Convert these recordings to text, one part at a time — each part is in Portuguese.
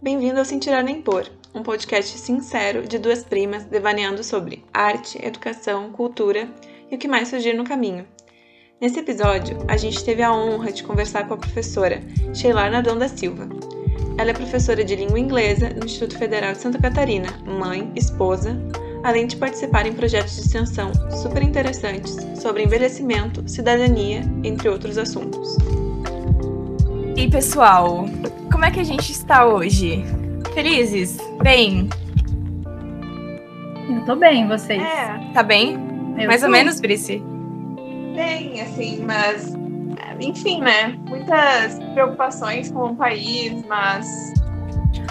Bem-vindo ao Sem Tirar Nem Pôr, um podcast sincero de duas primas devaneando sobre arte, educação, cultura e o que mais surgir no caminho. Nesse episódio, a gente teve a honra de conversar com a professora Sheila Nadão da Silva. Ela é professora de língua inglesa no Instituto Federal de Santa Catarina, mãe, esposa, além de participar em projetos de extensão super interessantes sobre envelhecimento, cidadania, entre outros assuntos. E pessoal, como é que a gente está hoje? Felizes? Bem? Eu tô bem, vocês? É. Tá bem? Eu Mais tô. ou menos, Brice? Bem, assim, mas. Enfim, né? Muitas preocupações com o país, mas.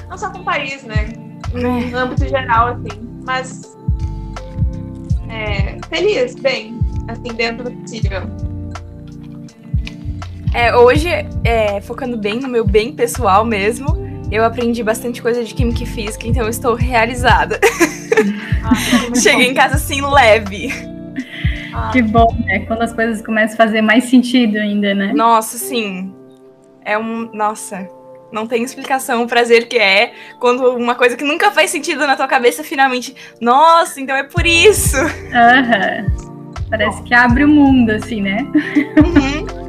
Não só com o país, né? É. No âmbito geral, assim. Mas. É, feliz, bem, assim, dentro do possível. É, hoje, é, focando bem no meu bem pessoal mesmo, eu aprendi bastante coisa de química e física, então eu estou realizada. Cheguei em casa assim, leve. Que bom, né? Quando as coisas começam a fazer mais sentido ainda, né? Nossa, sim. É um. Nossa. Não tem explicação o prazer que é quando uma coisa que nunca faz sentido na tua cabeça finalmente. Nossa, então é por isso. Aham. Parece que abre o mundo, assim, né? Uhum.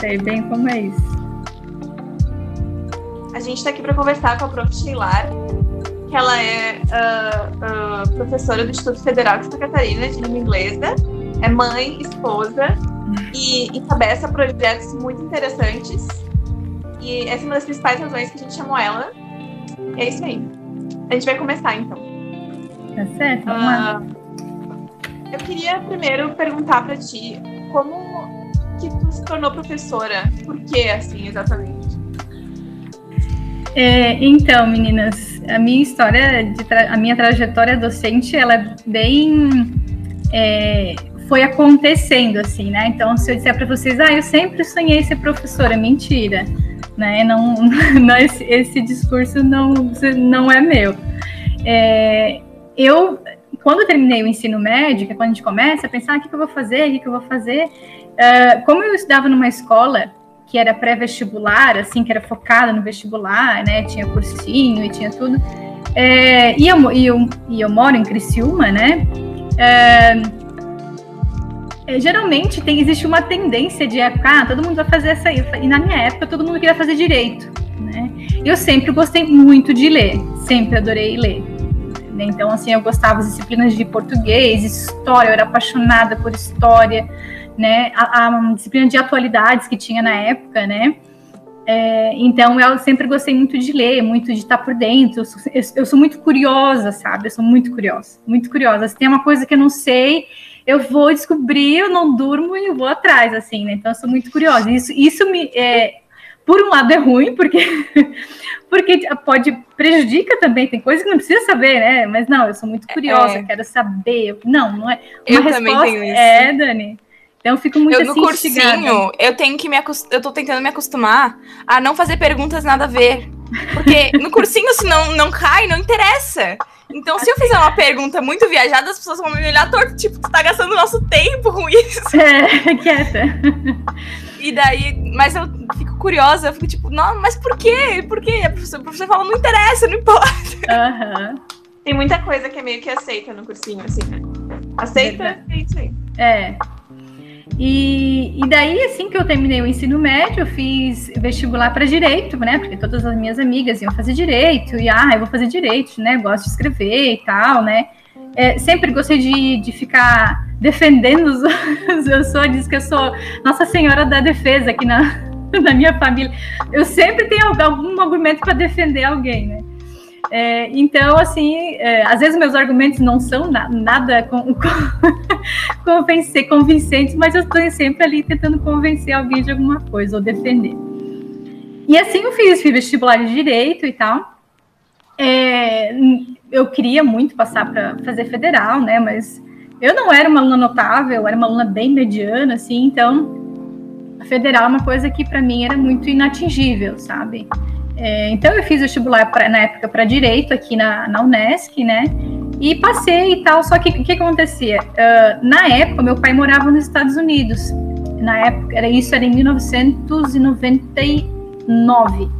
Sei bem como é isso. A gente está aqui para conversar com a prof. Sheilar, que ela é ah, ah, professora do Instituto Federal de Santa Catarina de língua inglesa, é mãe, esposa e encabeça projetos muito interessantes. E essa é uma das principais razões que a gente chamou ela. E é isso aí. A gente vai começar então. Tá certo? Vamos lá. Ah, eu queria primeiro perguntar para ti como que tu se tornou professora? Por que assim exatamente? É, então, meninas, a minha história, a minha trajetória docente, ela é bem. é, foi acontecendo, assim, né? Então, se eu disser para vocês, ah, eu sempre sonhei ser professora, mentira, né? Não, não esse, esse discurso não, não é meu. É, eu, quando terminei o ensino médio, que é quando a gente começa a pensar, ah, o que, que eu vou fazer, o que, que eu vou fazer, ah, como eu estudava numa escola que era pré-vestibular, assim, que era focada no vestibular, né? Tinha cursinho e tinha tudo. É, e, eu, e, eu, e eu moro em Criciúma, né? É, é, geralmente tem, existe uma tendência de época, ah, todo mundo vai fazer essa aí. E na minha época, todo mundo queria fazer direito, né? Eu sempre gostei muito de ler, sempre adorei ler. né? Então, assim, eu gostava das disciplinas de português, história, eu era apaixonada por história né, a, a disciplina de atualidades que tinha na época, né, é, então eu sempre gostei muito de ler, muito de estar por dentro, eu sou, eu, eu sou muito curiosa, sabe, eu sou muito curiosa, muito curiosa, se tem uma coisa que eu não sei, eu vou descobrir, eu não durmo e eu vou atrás, assim, né, então eu sou muito curiosa, isso, isso me, é, por um lado é ruim, porque, porque pode, prejudica também, tem coisa que não precisa saber, né, mas não, eu sou muito curiosa, É. quero saber, não, não é, Eu uma também resposta- tenho isso. É, Dani. Então eu fico muito eu no assim, instigada. cursinho, eu tenho que me eu tô tentando me acostumar a não fazer perguntas nada a ver. Porque no cursinho, se não, não cai, não interessa. Então, se eu fizer uma pergunta muito viajada, as pessoas vão me olhar torto, tipo, tu tá gastando nosso tempo com isso. É, quieta. E daí, mas eu fico curiosa, eu fico tipo, não, mas por quê? Por quê? A professora, a professora fala, não interessa, não importa. Aham. Tem muita coisa que é meio que aceita no cursinho, assim, né? Aceita, é isso aí. É. E, e daí, assim que eu terminei o ensino médio, eu fiz vestibular para direito, né? Porque todas as minhas amigas iam fazer direito, e ah, eu vou fazer direito, né? Gosto de escrever e tal, né? É, sempre gostei de, de ficar defendendo os outros. Eu sou, diz que eu sou Nossa Senhora da Defesa aqui na, na minha família. Eu sempre tenho algum, argumento para defender alguém, né? É, então, assim, é, às vezes meus argumentos não são na- nada com, com- convencer, convincentes, mas eu estou sempre ali tentando convencer alguém de alguma coisa ou defender. E assim eu fiz, fiz vestibular de direito e tal. É, eu queria muito passar para fazer federal, né? Mas eu não era uma aluna notável, era uma aluna bem mediana, assim, então a federal é uma coisa que para mim era muito inatingível, sabe? É, então eu fiz vestibular pra, na época para direito aqui na, na Unesc, né? E passei e tal, só que o que acontecia? Ah, na época, meu pai morava nos Estados Unidos. Na época, era isso era em 1999.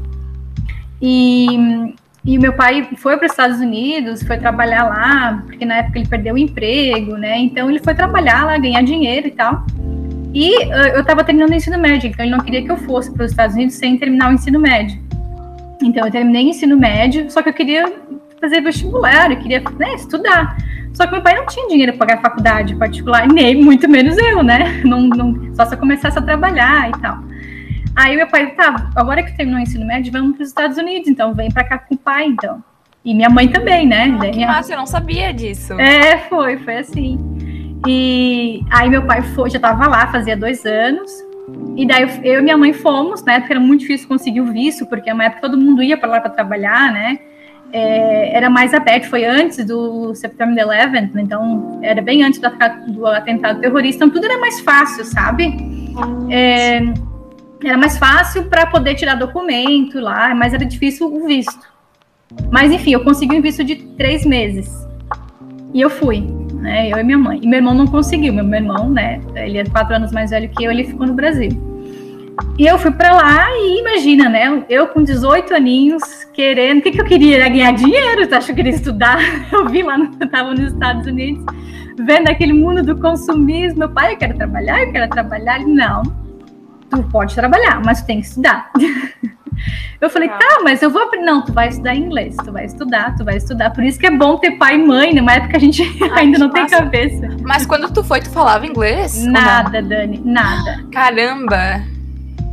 E, e meu pai foi para os Estados Unidos, foi trabalhar lá, porque na época ele perdeu o emprego, né? Então ele foi trabalhar lá, ganhar dinheiro e tal. E uh, eu estava terminando o ensino médio, então ele não queria que eu fosse para os Estados Unidos sem terminar o ensino médio. Então eu terminei o ensino médio, só que eu queria fazer vestibular, eu queria né, estudar. Só que meu pai não tinha dinheiro para pagar faculdade particular, nem muito menos eu, né? Não, não, só se eu começasse a trabalhar e tal. Aí meu pai, tá, agora que terminou o ensino médio, vamos para os Estados Unidos, então vem para cá com o pai, então. E minha mãe também, né? Ah, que massa, eu não sabia disso. É, foi, foi assim. E aí meu pai foi, já estava lá, fazia dois anos. E daí eu e minha mãe fomos, né? Porque era muito difícil conseguir o visto, porque é uma época todo mundo ia para lá para trabalhar, né? É, era mais aberto, foi antes do September 11, então era bem antes do, do atentado terrorista, então tudo era mais fácil, sabe? É, era mais fácil para poder tirar documento lá, mas era difícil o visto. Mas enfim, eu consegui um visto de três meses. E eu fui, né? Eu e minha mãe. E meu irmão não conseguiu. Meu, irmão, né? Ele é quatro anos mais velho que eu, ele ficou no Brasil. E eu fui para lá e imagina, né? Eu com 18 aninhos, querendo. O que, que eu queria? Era ganhar dinheiro, tu acha que queria estudar? Eu vi lá, eu estava nos Estados Unidos, vendo aquele mundo do consumismo. Meu pai, eu quero trabalhar, eu quero trabalhar. Não, tu pode trabalhar, mas tu tem que estudar. Eu falei, tá. tá, mas eu vou aprender. Não, tu vai estudar inglês, tu vai estudar, tu vai estudar. Por isso que é bom ter pai e mãe, numa época a gente Ai, ainda não massa. tem cabeça. Mas quando tu foi, tu falava inglês? Nada, Dani, nada. Caramba!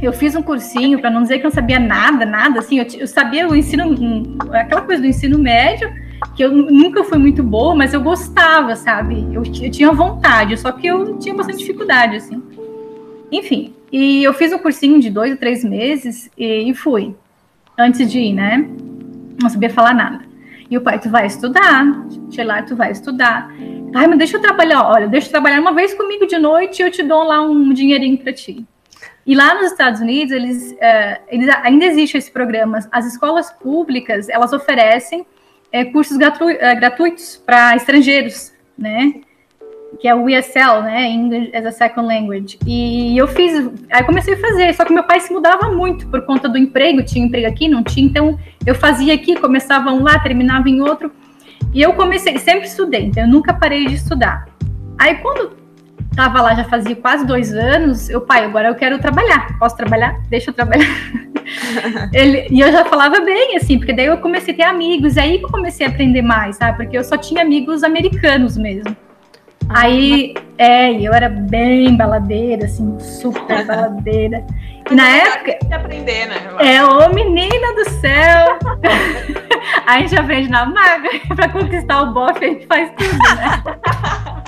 Eu fiz um cursinho, para não dizer que eu não sabia nada, nada, assim, eu, eu sabia o ensino, aquela coisa do ensino médio, que eu nunca fui muito boa, mas eu gostava, sabe? Eu, eu tinha vontade, só que eu tinha bastante dificuldade, assim. Enfim, e eu fiz um cursinho de dois ou três meses e, e fui, antes de ir, né? Não sabia falar nada. E o pai, tu vai estudar, sei lá, tu vai estudar. Ai, mas deixa eu trabalhar, olha, deixa eu trabalhar uma vez comigo de noite e eu te dou lá um dinheirinho para ti. E lá nos Estados Unidos, eles, uh, eles ainda existe esse programa. As escolas públicas, elas oferecem é, cursos gratu uh, gratuitos para estrangeiros, né? Que é o ESL, né? English as a Second Language. E eu fiz, aí comecei a fazer, só que meu pai se mudava muito por conta do emprego, tinha emprego aqui, não tinha, então eu fazia aqui, começava um lá, terminava em outro. E eu comecei, sempre estudei, então eu nunca parei de estudar. Aí quando Tava lá já fazia quase dois anos. Eu, pai, agora eu quero trabalhar. Posso trabalhar? Deixa eu trabalhar. Ele, e eu já falava bem, assim, porque daí eu comecei a ter amigos. E aí eu comecei a aprender mais, sabe? Porque eu só tinha amigos americanos mesmo. Aí, é, eu era bem baladeira, assim, super baladeira. E na época. aprender, né? É, ô menina do céu! a gente aprende na maga. pra conquistar o bofe, a gente faz tudo, né?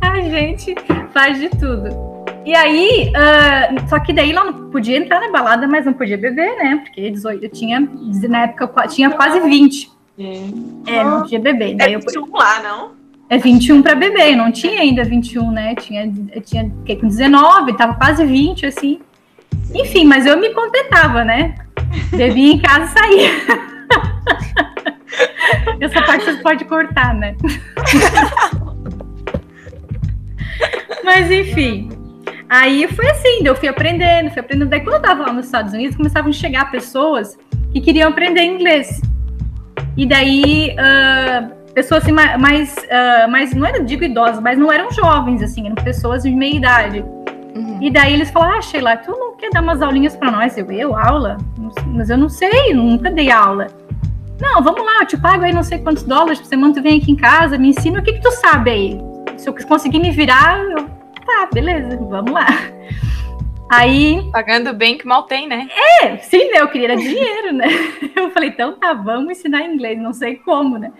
A gente faz de tudo. E aí, uh, só que daí ela não podia entrar na balada, mas não podia beber, né? Porque 18, eu tinha, na época, eu tinha quase 20. É, é não podia beber. Daí é 21 eu, lá, não? É 21 para beber, não tinha ainda 21, né? Tinha, tinha fiquei com 19, tava quase 20, assim. Enfim, mas eu me contentava, né? Bebia em casa e saía. Essa parte você pode cortar, né? Mas enfim. Aí foi assim, eu fui aprendendo, fui aprendendo. Daí quando eu tava lá nos Estados Unidos, começavam a chegar pessoas que queriam aprender inglês. E daí, uh, pessoas assim, mais, uh, mais, não era, digo idosas, mas não eram jovens, assim, eram pessoas de meia idade. Uhum. E daí eles falaram, ah, Sheila, tu não quer dar umas aulinhas para nós? Eu, eu, aula? Mas eu não sei, nunca dei aula. Não, vamos lá, eu te pago aí não sei quantos dólares por semana, tu vem aqui em casa, me ensina o que que tu sabe aí. Se eu conseguir me virar, eu tá, beleza, vamos lá. Aí. Pagando bem que mal tem, né? É, sim, né? Eu queria dinheiro, né? Eu falei, então tá, vamos ensinar inglês, não sei como, né?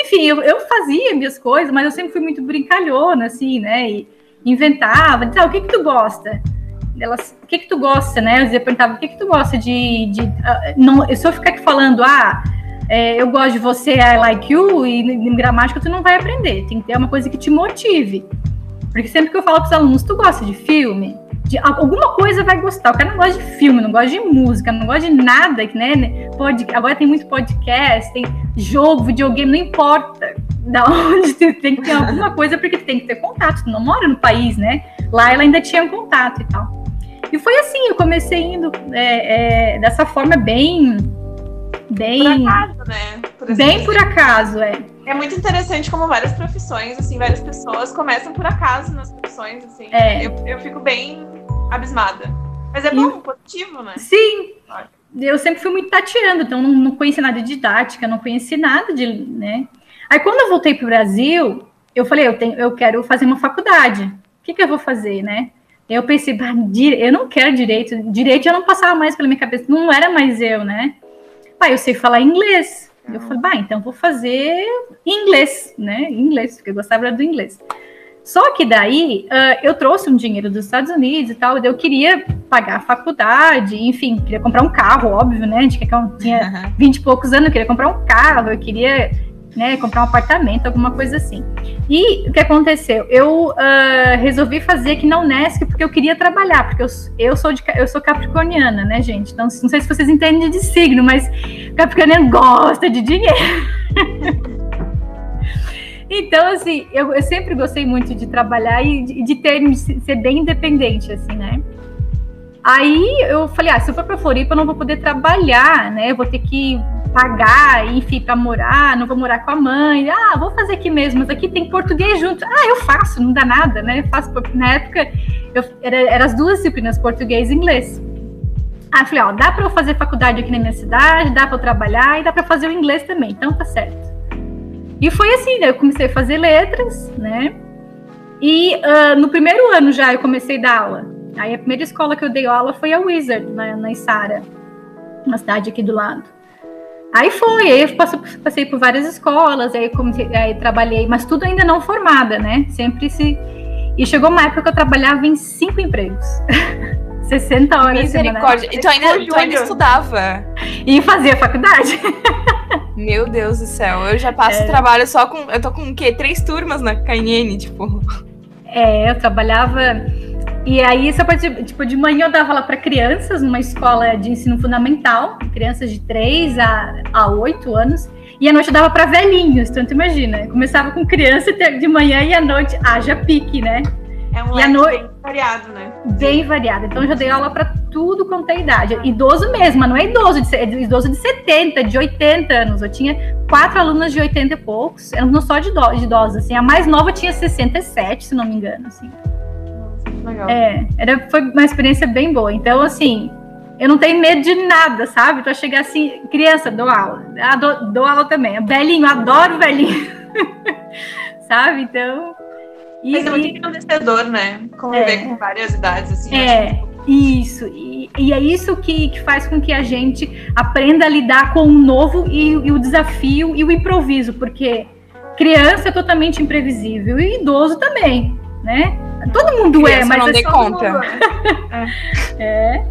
Enfim, eu, eu fazia minhas coisas, mas eu sempre fui muito brincalhona, assim, né? E inventava, ah, o que que tu gosta? Elas, o que que tu gosta, né? Eu perguntava, o que que tu gosta de... de uh, não, se eu ficar aqui falando, ah, é, eu gosto de você, I like you, e em gramática tu não vai aprender. Tem que ter uma coisa que te motive. Porque sempre que eu falo para os alunos, tu gosta de filme? De, alguma coisa vai gostar. O cara não gosta de filme, não gosta de música, não gosta de nada, né? Pod, agora tem muito podcast, tem jogo, videogame, não importa da onde tem, tem que ter alguma coisa, porque tem que ter contato. Tu não mora no país, né? Lá ela ainda tinha contato e tal. E foi assim, eu comecei indo é, é, dessa forma bem. Bem. Por acaso, né? Por assim bem por acaso, é. É muito interessante como várias profissões, assim, várias pessoas começam por acaso nas profissões, assim. É. Eu, eu fico bem abismada. Mas é bom, e... positivo, né? Sim. Eu sempre fui muito tateando, então não, não conheci nada de didática, não conheci nada de, né? Aí quando eu voltei para o Brasil, eu falei, eu, tenho, eu quero fazer uma faculdade. O que, que eu vou fazer, né? Eu pensei, eu não quero direito. Direito já não passava mais pela minha cabeça, não era mais eu, né? Pai, eu sei falar inglês. Eu falei, bah, então vou fazer inglês, né? Inglês, porque eu gostava do inglês. Só que daí uh, eu trouxe um dinheiro dos Estados Unidos e tal, e eu queria pagar a faculdade, enfim, queria comprar um carro, óbvio, né? A gente tinha 20 e poucos anos, eu queria comprar um carro, eu queria né, comprar um apartamento, alguma coisa assim. E o que aconteceu? Eu uh, resolvi fazer aqui na Unesc porque eu queria trabalhar, porque eu, eu, sou de, eu sou capricorniana, né, gente? Então, não sei se vocês entendem de signo, mas capricorniano gosta de dinheiro. então, assim, eu, eu, sempre gostei muito de trabalhar e de, de ter, de ser bem independente, assim, né? Aí eu falei, ah, se eu for para Floripa, eu não vou poder trabalhar, né? Eu vou ter que pagar, enfim, para morar, não vou morar com a mãe. Ah, vou fazer aqui mesmo, mas aqui tem português junto. Ah, eu faço, não dá nada, né? Eu faço, na época, eu, era, era as duas disciplinas, português e inglês. Aí eu falei, ó, dá para eu fazer faculdade aqui na minha cidade, dá para eu trabalhar e dá para fazer o inglês também, então tá certo. E foi assim, né? Eu comecei a fazer letras, né? E uh, no primeiro ano já eu comecei a dar aula. Aí a primeira escola que eu dei aula foi a Wizard, na, na Isara, cidade aqui do lado. Aí foi, aí eu passei por várias escolas, aí, comecei, aí trabalhei, mas tudo ainda não formada, né? Sempre se. E chegou uma época que eu trabalhava em cinco empregos. 60 horas. Misericórdia. E tu ainda, tu ainda estudava. E fazia faculdade. Meu Deus do céu. Eu já passo é. trabalho só com. Eu tô com o quê? Três turmas na KNN, tipo. É, eu trabalhava e aí, só tipo, de manhã eu dava lá para crianças, numa escola de ensino fundamental, crianças de 3 a, a 8 anos, e à noite eu dava para velhinhos, então tu imagina, começava com criança de manhã e à noite haja pique, né? É um leque bem variado, né? Bem variado. Então eu já dei aula para tudo quanto é idade. Idoso mesmo, não é idoso, de, é idoso de 70, de 80 anos. Eu tinha quatro alunas de 80 e poucos, não só de idosos, assim. A mais nova tinha 67, se não me engano, assim. Legal. É, era, foi uma experiência bem boa. Então, assim, eu não tenho medo de nada, sabe? Então, chegar assim, criança, dou aula. Dou, dou aula também. Velhinho, adoro velhinho. sabe? Então. E, Mas é muito engrandecedor, né? Conviver é, com várias idades, assim. É, isso. E, e, é isso que, que faz com que a gente aprenda a lidar com o novo e, e o desafio e o improviso, porque criança é totalmente imprevisível e idoso também, né? Todo mundo é, Criança é, mas não é dei conta. é.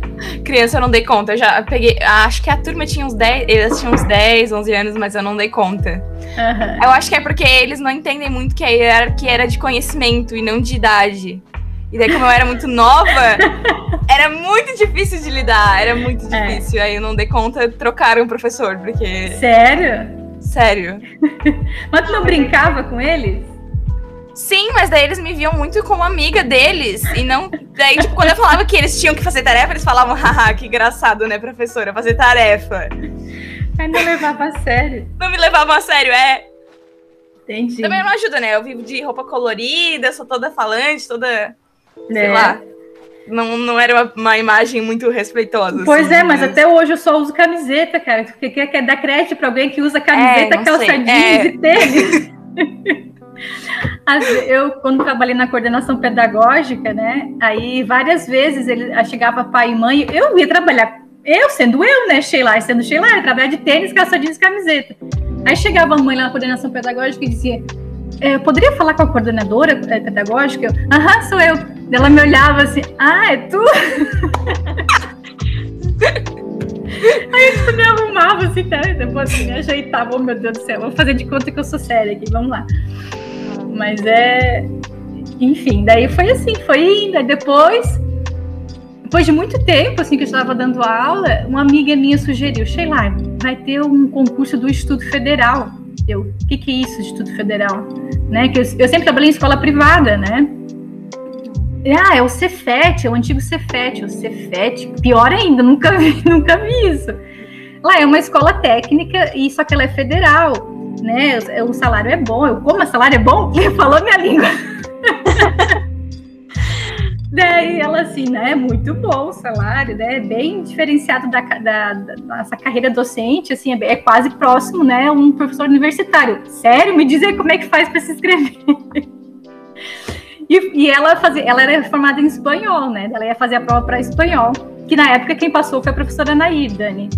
Criança eu não dei conta. Eu já peguei. Acho que a turma tinha uns 10. Eles tinham uns 10, 11 anos, mas eu não dei conta. Uhum. Eu acho que é porque eles não entendem muito que a hierarquia era de conhecimento e não de idade. E daí, como eu era muito nova, era muito difícil de lidar. Era muito é. difícil. É. Aí eu não dei conta, trocaram o professor, porque. Sério? Sério. Mas tu não brincava com eles? Sim, mas daí eles me viam muito como amiga deles. E não. Daí, tipo, quando eu falava que eles tinham que fazer tarefa, eles falavam, haha, que engraçado, né, professora? Fazer tarefa. Mas não levava a sério. Não me levavam a sério, é. Entendi. Também não ajuda, né? Eu vivo de roupa colorida, sou toda falante, toda. É. Sei lá. Não, não era uma, uma imagem muito respeitosa. Pois assim, é, mas até hoje eu só uso camiseta, cara. Quer, quer dar crédito pra alguém que usa camiseta, é, calça jeans é. e tênis. Eu, quando trabalhei na coordenação pedagógica, né? Aí várias vezes ele chegava pai e mãe, eu ia trabalhar, eu sendo eu, né? Sheila, sendo Sheila, eu trabalhar de tênis, calça jeans e camiseta. Aí chegava a mãe lá na coordenação pedagógica e dizia: é, eu poderia falar com a coordenadora é, pedagógica? Aham, sou eu. Ela me olhava assim: ah, é tu? Aí eu me arrumava assim, tá? depois assim, me ajeitava, oh meu Deus do céu, vou fazer de conta que eu sou séria aqui, vamos lá. Mas é. Enfim, daí foi assim, foi indo. Aí depois, depois de muito tempo assim que eu estava dando aula, uma amiga minha sugeriu, Sheila, vai ter um concurso do Instituto Federal. Eu, o que, que é isso, Instituto Federal? Né? Que eu, eu sempre trabalhei em escola privada, né? Ah, é o Cefet, é o antigo Cefet, o Cefet, pior ainda, nunca vi, nunca vi isso. Lá é uma escola técnica, e só que ela é federal, né? O, salário é bom. Eu, como o salário é bom? Falou minha língua. Daí ela assim, né? Muito bom o salário, né? Bem diferenciado da, da, da nossa carreira docente, assim, é, é, quase próximo, né? Um professor universitário. Sério? Me dizer como é que faz para se inscrever. e, e, ela fazia, ela era formada em espanhol, né? Ela ia fazer a prova para espanhol, que na época quem passou foi a professora Nair, Dani.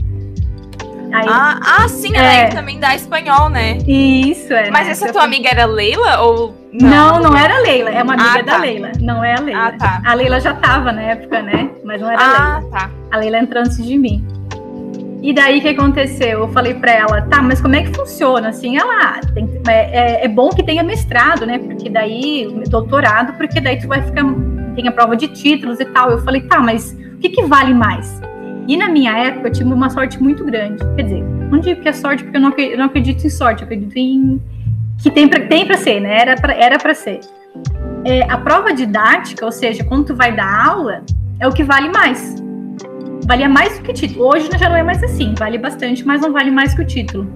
Aí, ah, ah, sim, ela é. também dá espanhol, né? Isso, é. Mas essa tua amiga era Leila ou não? Não, não era Leila, é uma amiga ah, da tá. Leila. Não é a Leila. Ah, tá. A Leila já tava na época, né? Mas não era ah, a Leila. Tá. A Leila entrou antes de mim. E daí o que aconteceu? Eu falei para ela, tá, mas como é que funciona? Assim, ela tem, é, é, é, bom que tenha mestrado, né? Porque daí, doutorado, porque daí tu vai ficar, tem a prova de títulos e tal. Eu falei, tá, mas o que, que vale mais? E na minha época eu tive uma sorte muito grande. Quer dizer, não digo que é sorte porque eu não acredito, em sorte, eu acredito em que tem para tem pra ser, né? Era para era pra ser. É, a prova didática, ou seja, quando tu vai dar aula, é o que vale mais. Valia mais do que título. Hoje já não é mais assim, vale bastante, mas não vale mais que o título.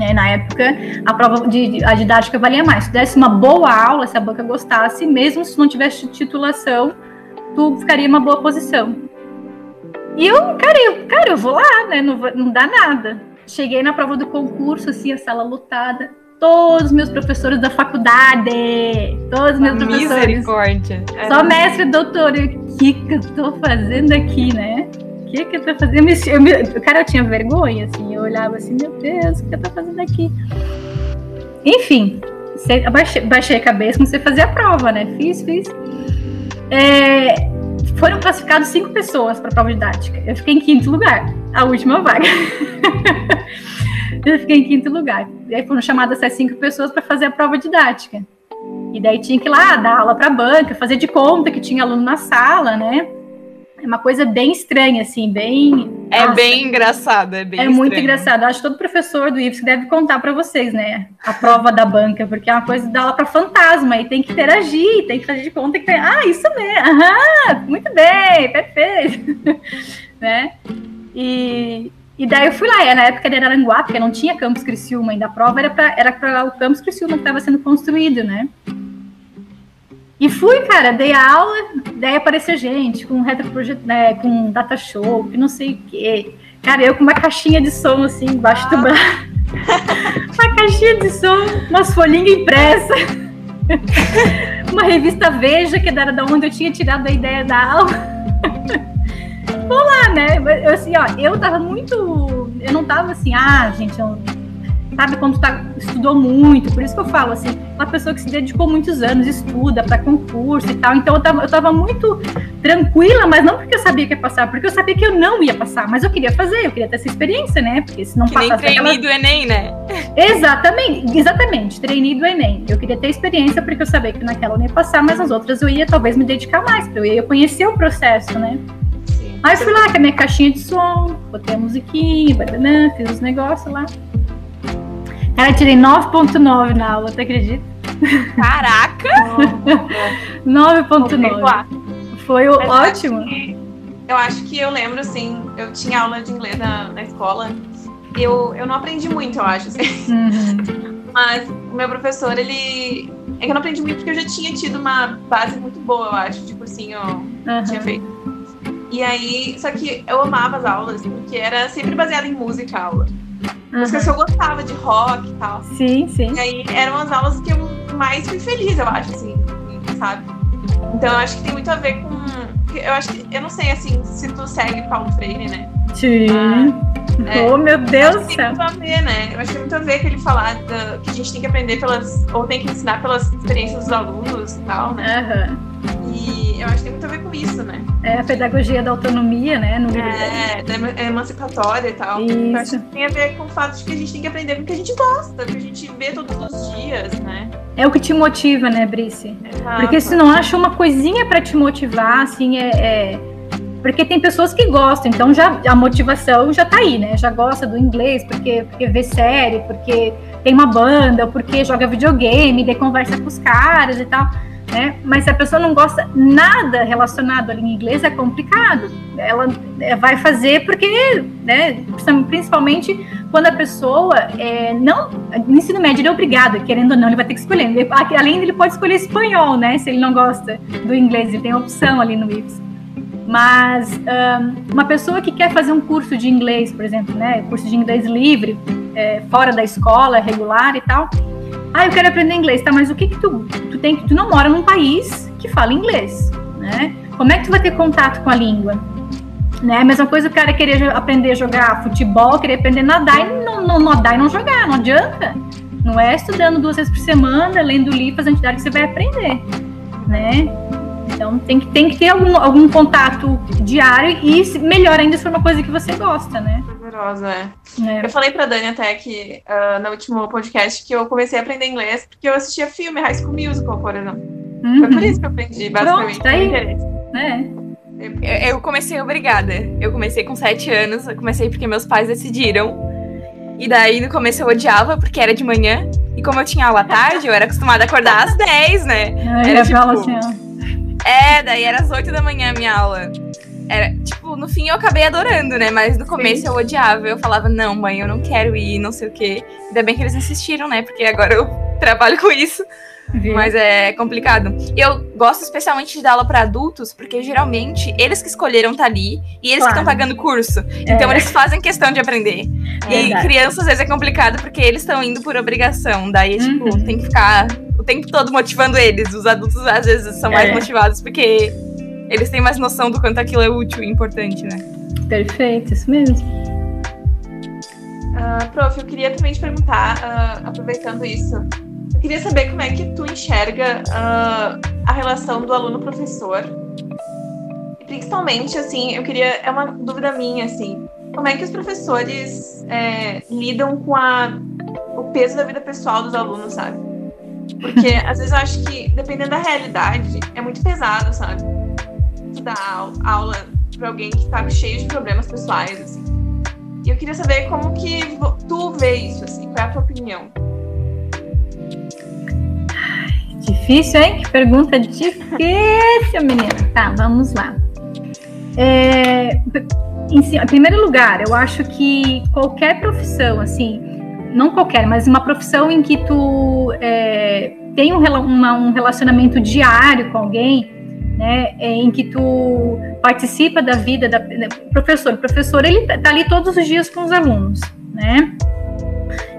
É, na época, a prova de a didática valia mais. Se desse uma boa aula, se a banca gostasse, mesmo se não tivesse titulação, tu ficaria em uma boa posição. E eu, cara, eu, cara, eu vou lá, né? Não, não dá nada. Cheguei na prova do concurso, assim, a sala lotada. Todos os meus professores da faculdade. Todos os meus professores. Misericórdia. Só mestre e doutor. O que, que eu tô fazendo aqui, né? O que, que eu tô fazendo? Eu, eu, cara, eu tinha vergonha, assim. Eu olhava assim, meu Deus, o que eu tô fazendo aqui? Enfim, baixei, baixei a cabeça, comecei a fazer a prova, né? Fiz, fiz. É, foram classificados cinco pessoas para a prova didática. Eu fiquei em quinto lugar, a última vaga. eu fiquei em quinto lugar. E aí foram chamadas essas cinco pessoas para fazer a prova didática. E daí tinha que ir lá dar aula para a banca, fazer de conta que tinha aluno na sala, né? É uma coisa bem estranha, assim, bem. É Nossa, bem engraçado, é bem É estranho. muito engraçado. Acho que todo professor do IFES deve contar para vocês, né? A prova da banca, porque é uma coisa dar aula para fantasma e tem que interagir, tem que fazer de conta que tem. Ah, isso mesmo! Aham, muito bem, perfeito! né? E, e daí eu fui lá, era na época de Araranguá, porque não tinha campus Criciúma ainda. A prova era para era o campus Criciúma que estava sendo construído, né? E fui, cara, dei aula, daí apareceu gente com retroprojeto, né, com data show, que não sei o quê. Cara, eu com uma caixinha de som assim embaixo ah. do braço. uma caixinha de som, umas folhinhas impressas. uma revista Veja, que era da onde eu tinha tirado a ideia da aula. Vou lá, né? Eu, assim, ó, eu tava muito. Eu não tava assim, ah, gente, eu sabe, quando tá, estudou muito, por isso que eu falo, assim, uma pessoa que se dedicou muitos anos, estuda para concurso e tal, então eu tava, eu tava muito tranquila, mas não porque eu sabia que ia passar, porque eu sabia que eu não ia passar, mas eu queria fazer, eu queria ter essa experiência, né, porque se não que passasse... nem trainee do Enem, né? Exatamente, exatamente, trainee do Enem, eu queria ter experiência porque eu sabia que naquela eu não ia passar, mas nas outras eu ia talvez me dedicar mais, eu ia conhecer o processo, né. Aí fui lá com a minha caixinha de som, botei a musiquinha, banana, fiz os negócios lá. Cara, tirei 9.9 na aula, tu acredita? Caraca! 9.9. Foi ótimo. eu acho que eu lembro, assim, eu tinha aula de inglês na, na escola. Eu, eu não aprendi muito, eu acho. Assim. Uhum. Mas o meu professor, ele. É que eu não aprendi muito porque eu já tinha tido uma base muito boa, eu acho, de cursinho uhum. tinha feito. E aí, só que eu amava as aulas, porque era sempre baseada em música a aula. Músicas que eu gostava de rock e tal. Sim, sim. E aí eram as aulas que eu mais fui feliz, eu acho, assim, sabe? Então eu acho que tem muito a ver com. Eu acho que. Eu não sei assim se tu segue Paulo Freire, né? Sim. Ah, é, oh, meu Deus do céu. Tem muito a ver, né? Eu acho que tem muito a ver que ele falar da, que a gente tem que aprender pelas. ou tem que ensinar pelas experiências dos alunos e tal, né? Uhum. E eu acho que tem muito a ver com isso, né? É a pedagogia da autonomia, né? No é, da emancipatória e tal. Isso. Eu acho que tem a ver com o fato de que a gente tem que aprender com o que a gente gosta, que a gente vê todos os dias, né? É o que te motiva, né, Brice? Exato. Porque se não acha uma coisinha para te motivar, assim, é, é, Porque tem pessoas que gostam, então já a motivação já tá aí, né? Já gosta do inglês, porque, porque vê série, porque tem uma banda, porque joga videogame, daí conversa com os caras e tal. né? Mas se a pessoa não gosta nada relacionado à língua inglesa, é complicado. Ela é, vai fazer porque, né, principalmente quando a pessoa é, não. No ensino médio ele é obrigado, querendo ou não, ele vai ter que escolher. Ele, além dele pode escolher espanhol, né? Se ele não gosta do inglês, ele tem opção ali no IPS. Mas um, uma pessoa que quer fazer um curso de inglês, por exemplo, né? Curso de inglês livre, é, fora da escola, regular e tal ah, eu quero aprender inglês, tá? Mas o que que tu, tu tem que tu não mora num país que fala inglês, né? Como é que tu vai ter contato com a língua? Né? A mesma coisa o cara querer aprender a jogar futebol, querer aprender a nadar e não, não nadar e não jogar, não adianta. Não é estudando duas vezes por semana, lendo livros, fazendo atividade que você vai aprender, né? Então tem que, tem que ter algum, algum contato diário e melhor ainda se for uma coisa que você gosta, né? Poderosa, é. é. Eu falei pra Dani até que uh, no último podcast que eu comecei a aprender inglês porque eu assistia filme High School Musical, por exemplo. Uhum. Foi por isso que eu aprendi, basicamente. Pronto, tá aí. É. Eu, eu comecei obrigada. Eu comecei com sete anos, eu comecei porque meus pais decidiram. E daí no começo eu odiava porque era de manhã. E como eu tinha aula tarde, eu era acostumada a acordar às 10, né? era tipo, assim, ó. É, daí era às 8 da manhã a minha aula. Era, tipo, no fim eu acabei adorando, né? Mas no começo Sim. eu odiava. Eu falava, não, mãe, eu não quero ir, não sei o quê. Ainda bem que eles insistiram, né? Porque agora eu trabalho com isso. Viu? Mas é complicado. Eu gosto especialmente de dar aula para adultos, porque geralmente eles que escolheram estar tá ali e eles claro. que estão pagando curso. É. Então eles fazem questão de aprender. É e crianças às vezes é complicado porque eles estão indo por obrigação. Daí, tipo, uhum. tem que ficar o tempo todo motivando eles. Os adultos às vezes são mais é. motivados porque eles têm mais noção do quanto aquilo é útil e importante, né? Perfeito, isso mesmo. Uh, prof, eu queria também te perguntar, uh, aproveitando isso, eu queria saber como é que tu enxerga uh, a relação do aluno-professor. E principalmente, assim, eu queria, é uma dúvida minha, assim, como é que os professores é, lidam com a, o peso da vida pessoal dos alunos, sabe? Porque às vezes eu acho que, dependendo da realidade, é muito pesado, sabe? Dar aula para alguém que tá cheio de problemas pessoais, assim. E eu queria saber como que tu vê isso, assim, qual é a tua opinião? Difícil, hein? Que pergunta difícil, menina. Tá, vamos lá. É, em, em primeiro lugar, eu acho que qualquer profissão, assim, não qualquer, mas uma profissão em que tu é, tem um, uma, um, relacionamento diário com alguém, né, é, em que tu participa da vida da né, professor. O professor ele tá, tá ali todos os dias com os alunos, né?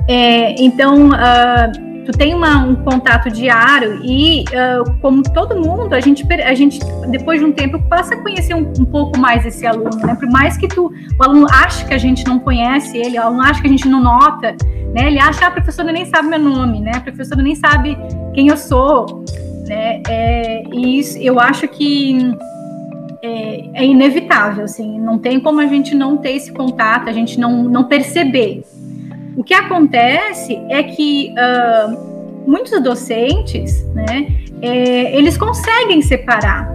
É, então uh, tu tem uma, um contato diário e, uh, como todo mundo, a gente, a gente, depois de um tempo, passa a conhecer um, um, pouco mais esse aluno, né? Por mais que tu, o aluno ache que a gente não conhece ele, o aluno acha que a gente não nota, né? Ele acha, ah, a professora nem sabe meu nome, né? A professora nem sabe quem eu sou, né? É, e isso, eu acho que é, é, inevitável, assim, não tem como a gente não ter esse contato, a gente não, não perceber, o que acontece é que uh, muitos docentes, né, é, eles conseguem separar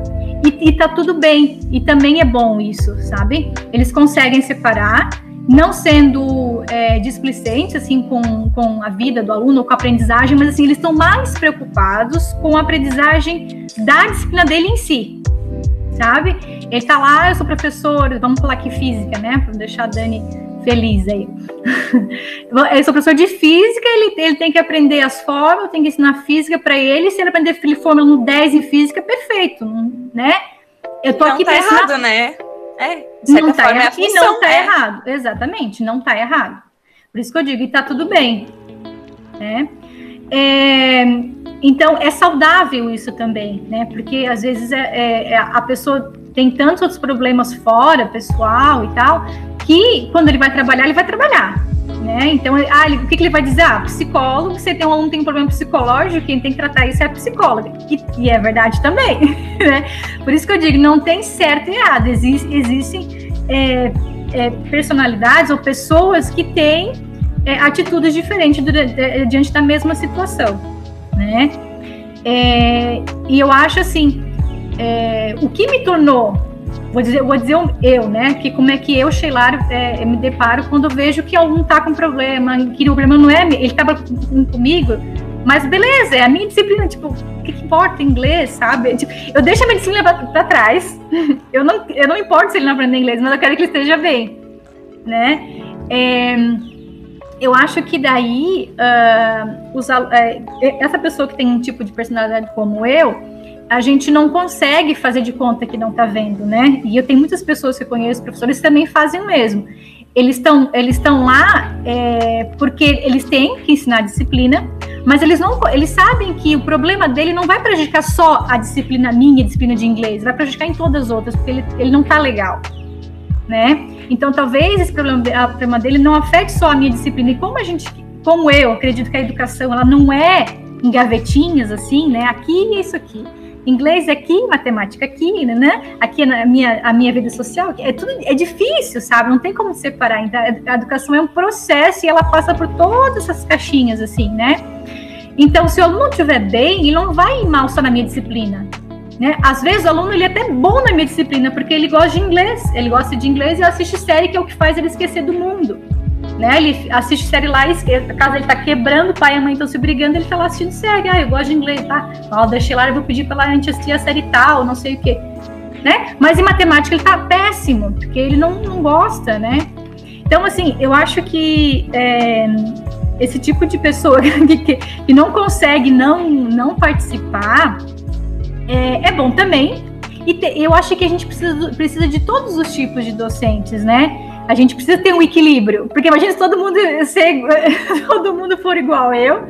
e, e tá tudo bem e também é bom isso, sabe? Eles conseguem separar, não sendo é, displicentes assim com, com a vida do aluno ou com a aprendizagem, mas assim eles estão mais preocupados com a aprendizagem da disciplina dele em si, sabe? Ele tá lá, eu sou professor, vamos falar aqui física, né? Para deixar a Dani feliz aí. Eu sou professor de física, ele, ele tem que aprender as fórmulas, tem que ensinar física para ele. Se ele aprender fórmula no 10 em física, perfeito, né? Eu tô não aqui tá para errado, né? É, não tá errado. É e não tá é. errado, exatamente, não tá errado. Por isso que eu digo, e tá tudo bem. Né? É, então, é saudável isso também, né? Porque às vezes é, é a pessoa tem tantos outros problemas fora, pessoal e tal, que quando ele vai trabalhar, ele vai trabalhar. Né? Então, ah, ele, o que, que, ele vai dizer? Ah, psicólogo, você tem um aluno tem um problema psicológico, quem tem que tratar isso é a psicóloga. E, e é verdade também. Né? Por isso que eu digo, não tem certo e errado. Existe, existem é, é, personalidades ou pessoas que têm é, atitudes diferentes de, diante da mesma situação. Né? É, e eu acho assim, é, o que me tornou vou dizer, vou dizer eu, né? Que como é que eu, Sheila, é, me deparo quando vejo que algum tá com problema, que o problema não é ele estava comigo Mas beleza, é a minha disciplina, tipo, o que, que importa inglês, sabe? Tipo, eu deixo a minha disciplina pra, pra trás. eu, não, eu não importo se ele não aprender inglês, mas eu quero que ele esteja bem, né? É, eu acho que daí uh, os, é, essa pessoa que tem um tipo de personalidade como eu, a gente não consegue fazer de conta que não está vendo, né? E eu tenho muitas pessoas que eu conheço, professores, que também fazem o mesmo. Eles estão eles estão lá é, porque eles têm que ensinar disciplina, mas eles não eles sabem que o problema dele não vai prejudicar só a disciplina minha, a disciplina de inglês, vai prejudicar em todas as outras, porque ele, ele não está legal, né? Então talvez esse problema, o problema dele não afete só a minha disciplina. E como a gente, como eu acredito que a educação ela não é em gavetinhas assim, né? Aqui é isso aqui inglês aqui, matemática aqui, né? Aqui na minha, a minha vida social, é tudo é difícil, sabe? Não tem como separar. Então, a educação é um processo e ela passa por todas essas caixinhas, assim, né? Então, se o aluno estiver bem, ele não vai ir mal só na minha disciplina. Né? Às vezes o aluno ele é até bom na minha disciplina, porque ele gosta de inglês, ele gosta de inglês e assiste série, que é o que faz ele esquecer do mundo né? Ele assiste série lá, a casa ele tá quebrando, pai e mãe estão se brigando, ele tá lá assistindo série. Ah, eu gosto de inglês, tá? Ó, deixei lá, eu vou pedir pra ela antes assistir a série tal, não sei o quê. Né? Mas em matemática ele tá péssimo, porque ele não, não gosta, né? Então, assim, eu acho que é, esse tipo de pessoa que, que não consegue não, não participar é, é bom também. E te, eu acho que a gente precisa, precisa de todos os tipos de docentes, né? A gente precisa ter um equilíbrio, porque imagina se todo mundo ser, todo mundo for igual eu,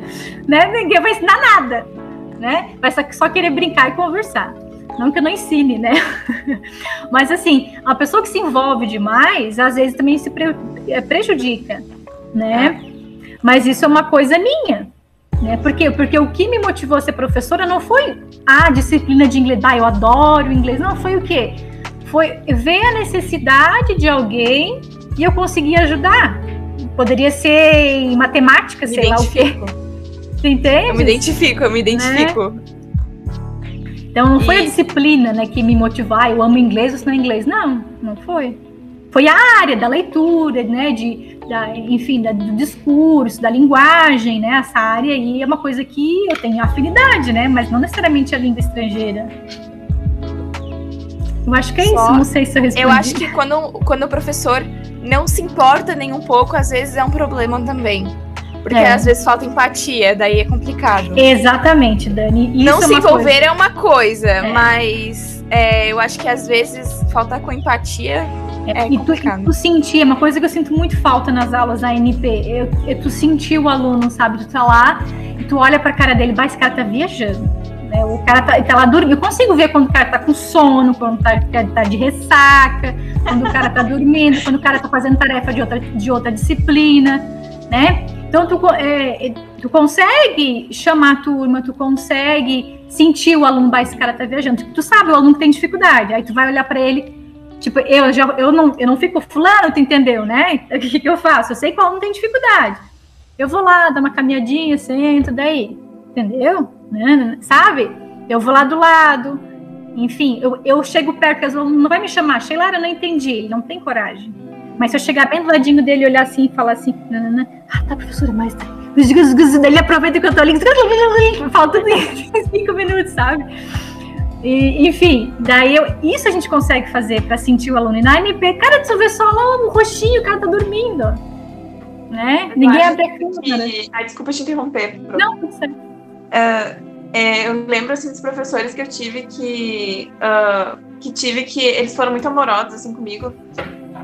né? Ninguém vai ensinar nada, né? Vai só, só querer brincar e conversar. Não que eu não ensine, né? Mas assim, a pessoa que se envolve demais, às vezes também se pre, é, prejudica, né? Mas isso é uma coisa minha, né? Por quê? Porque o que me motivou a ser professora não foi a disciplina de inglês, ah, eu adoro inglês, não, foi o quê? Foi ver a necessidade de alguém e eu consegui ajudar. Poderia ser em matemática, me sei identifico. lá o quê. Você entende? Eu me identifico, eu me identifico. Né? Então não foi e... a disciplina né, que me motivou, ah, eu amo inglês, ou não inglês. Não, não foi. Foi a área da leitura, né, de, da, enfim, da, do discurso, da linguagem, né, essa área aí é uma coisa que eu tenho afinidade, né, mas não necessariamente a língua estrangeira. Eu acho que é Só, isso, não sei se eu respondi. Eu acho que quando, quando o professor não se importa nem um pouco, às vezes é um problema também. Porque é. às vezes falta empatia, daí é complicado. Exatamente, Dani. Isso não é se envolver coisa. é uma coisa, é. mas é, eu acho que às vezes faltar com empatia é, e, tu, e tu sentir, é uma coisa que eu sinto muito falta nas aulas da NP. Eu, eu, tu sentir o aluno, sabe? Tu tá lá e tu olha pra cara dele, vai, esse cara tá viajando. Né? O cara tá, tá lá dormindo. Eu consigo ver quando o cara tá com sono, quando tá, tá de ressaca, quando o cara tá dormindo, quando o cara tá fazendo tarefa de outra, de outra disciplina, né? Então, tu, é, é tu consegue chamar a turma, tu consegue sentir o aluno, vai, esse cara tá viajando. Tu sabe o aluno tem dificuldade, aí tu vai olhar para ele, tipo, eu já eu não, eu não fico fulano, tu entendeu, né? O que, que eu faço? Eu sei que o aluno tem dificuldade. Eu vou lá, dar uma caminhadinha, sento, daí, entendeu? né, sabe? Eu vou lá do lado, enfim, eu, eu chego perto, aluno não vai me chamar, Sheila, eu não entendi, ele não tem coragem. Mas se eu chegar bem do ladinho dele, olhar assim e falar assim, nanana, ah, tá, professora, mas tá. Ele aproveita que eu tô ali, falta cinco minutos, sabe? E, enfim, daí eu, isso a gente consegue fazer para sentir o aluno. E na ANP, cara, tu vê só lá o roxinho, o cara tá dormindo. Né? Ninguém abre a câmera. Que... Ah, desculpa te interromper. Não, não sei. Uh, é, eu lembro assim dos professores que eu tive que uh, que tive que eles foram muito amorosos assim comigo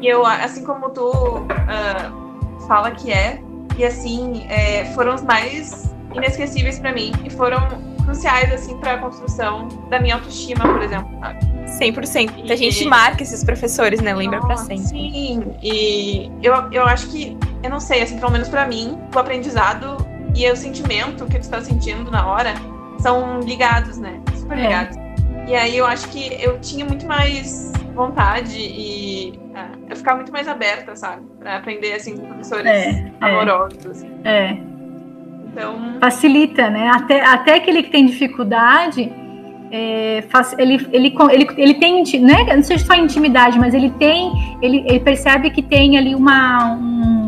e eu assim como tu uh, fala que é e assim é, foram os mais inesquecíveis para mim e foram cruciais assim para a construção da minha autoestima por exemplo sabe? 100%. E, a gente marca esses professores, né? Lembra para sempre. Sim, e eu, eu acho que, eu não sei, assim, pelo menos para mim, o aprendizado e o sentimento que tu está sentindo na hora são ligados, né? Super é. ligados. E aí eu acho que eu tinha muito mais vontade e é, eu ficava muito mais aberta, sabe? Pra aprender, assim, com professores é, é. amorosos. Assim. É. Então... Facilita, né? Até, até aquele que tem dificuldade, é, ele, ele, ele, ele tem, né? não seja só intimidade, mas ele tem, ele, ele percebe que tem ali uma, um,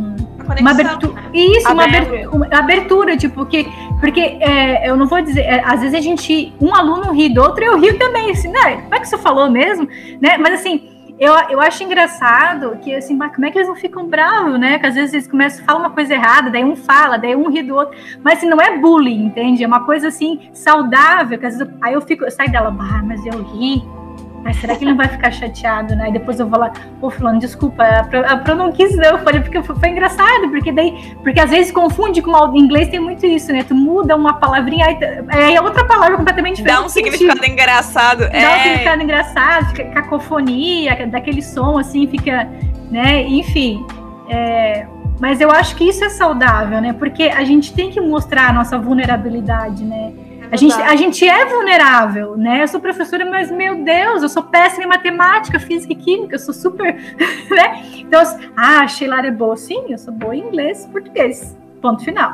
conexão. Uma abertura, né? Isso, uma abertura, uma abertura, tipo, que, Porque é, eu não vou dizer, é, às vezes a gente, um aluno ri do outro e eu rio também, assim, né? Como é que você falou mesmo? Né? Mas assim, eu, eu acho engraçado que, assim, mas como é que eles não ficam bravos, né? Que às vezes eles começam a falar uma coisa errada, daí um fala, daí um ri do outro. Mas assim, não é bullying, entende? É uma coisa assim, saudável, que às vezes eu, aí eu fico, eu saio dela, ah, mas eu ri mas será que ele não vai ficar chateado, né? E depois eu vou lá, pô, fulano, desculpa, a Pro, a Pro não quis não. Eu falei, porque foi, engraçado, porque daí, porque às vezes confunde com o inglês tem muito isso, né? Tu muda uma palavrinha, aí, aí é outra palavra completamente diferente. Dá um significado engraçado. Dá é. um significado engraçado, fica cacofonia, daquele som assim, fica, né? Enfim. É, mas eu acho que isso é saudável, né? Porque a gente tem que mostrar a nossa vulnerabilidade, né? A gente, a gente é vulnerável, né? Eu sou professora, mas meu Deus, eu sou péssima em matemática, física e química, eu sou super. Né? Então, ah, a Sheila é boa. Sim, eu sou boa em inglês e português. Ponto final.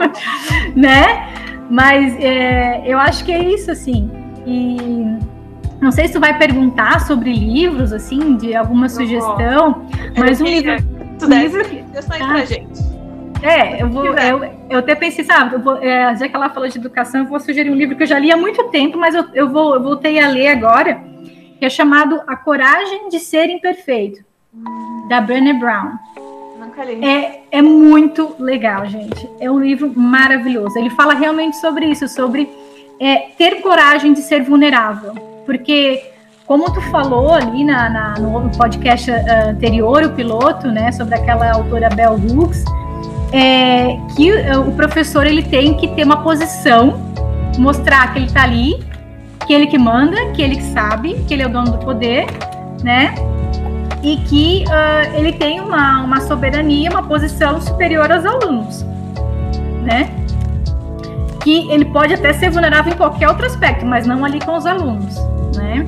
né? Mas é, eu acho que é isso, assim. E não sei se tu vai perguntar sobre livros, assim, de alguma sugestão, mas um livro. Tu um livro que... sugestões ah, pra gente. É, eu vou. Eu, eu até pensei, sabe, eu vou, é, já que ela falou de educação, eu vou sugerir um livro que eu já li há muito tempo, mas eu, eu, vou, eu voltei a ler agora, que é chamado A Coragem de Ser Imperfeito, da Brené Brown. Nunca li. É, é muito legal, gente. É um livro maravilhoso. Ele fala realmente sobre isso, sobre é, ter coragem de ser vulnerável. Porque, como tu falou ali na, na no podcast uh, anterior, o piloto, né, sobre aquela autora Bell Hooks, é, que o professor ele tem que ter uma posição, mostrar que ele está ali, que ele que manda, que ele que sabe, que ele é o dono do poder, né? E que uh, ele tem uma, uma soberania, uma posição superior aos alunos, né? Que ele pode até ser vulnerável em qualquer outro aspecto, mas não ali com os alunos, né?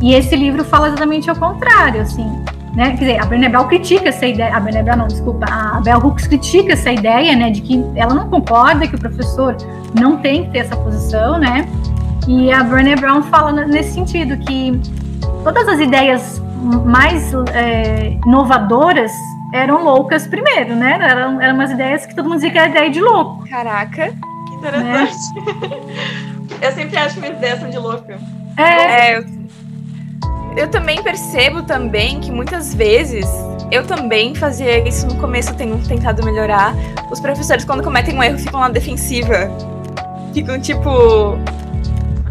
E esse livro fala exatamente ao contrário, assim. Né? Quer dizer, a Brené Brown critica essa ideia, a Brené Brown não, desculpa, a Bell Hooks critica essa ideia, né, de que ela não concorda que o professor não tem que ter essa posição, né, e a Brené Brown fala nesse sentido, que todas as ideias mais é, inovadoras eram loucas primeiro, né, eram, eram umas ideias que todo mundo dizia que era ideia de louco. Caraca, que interessante. Né? eu sempre acho que minhas ideias são de louco. É, é eu também percebo também que muitas vezes eu também fazia isso no começo, eu tenho tentado melhorar. Os professores, quando cometem um erro, ficam na defensiva. Ficam, tipo,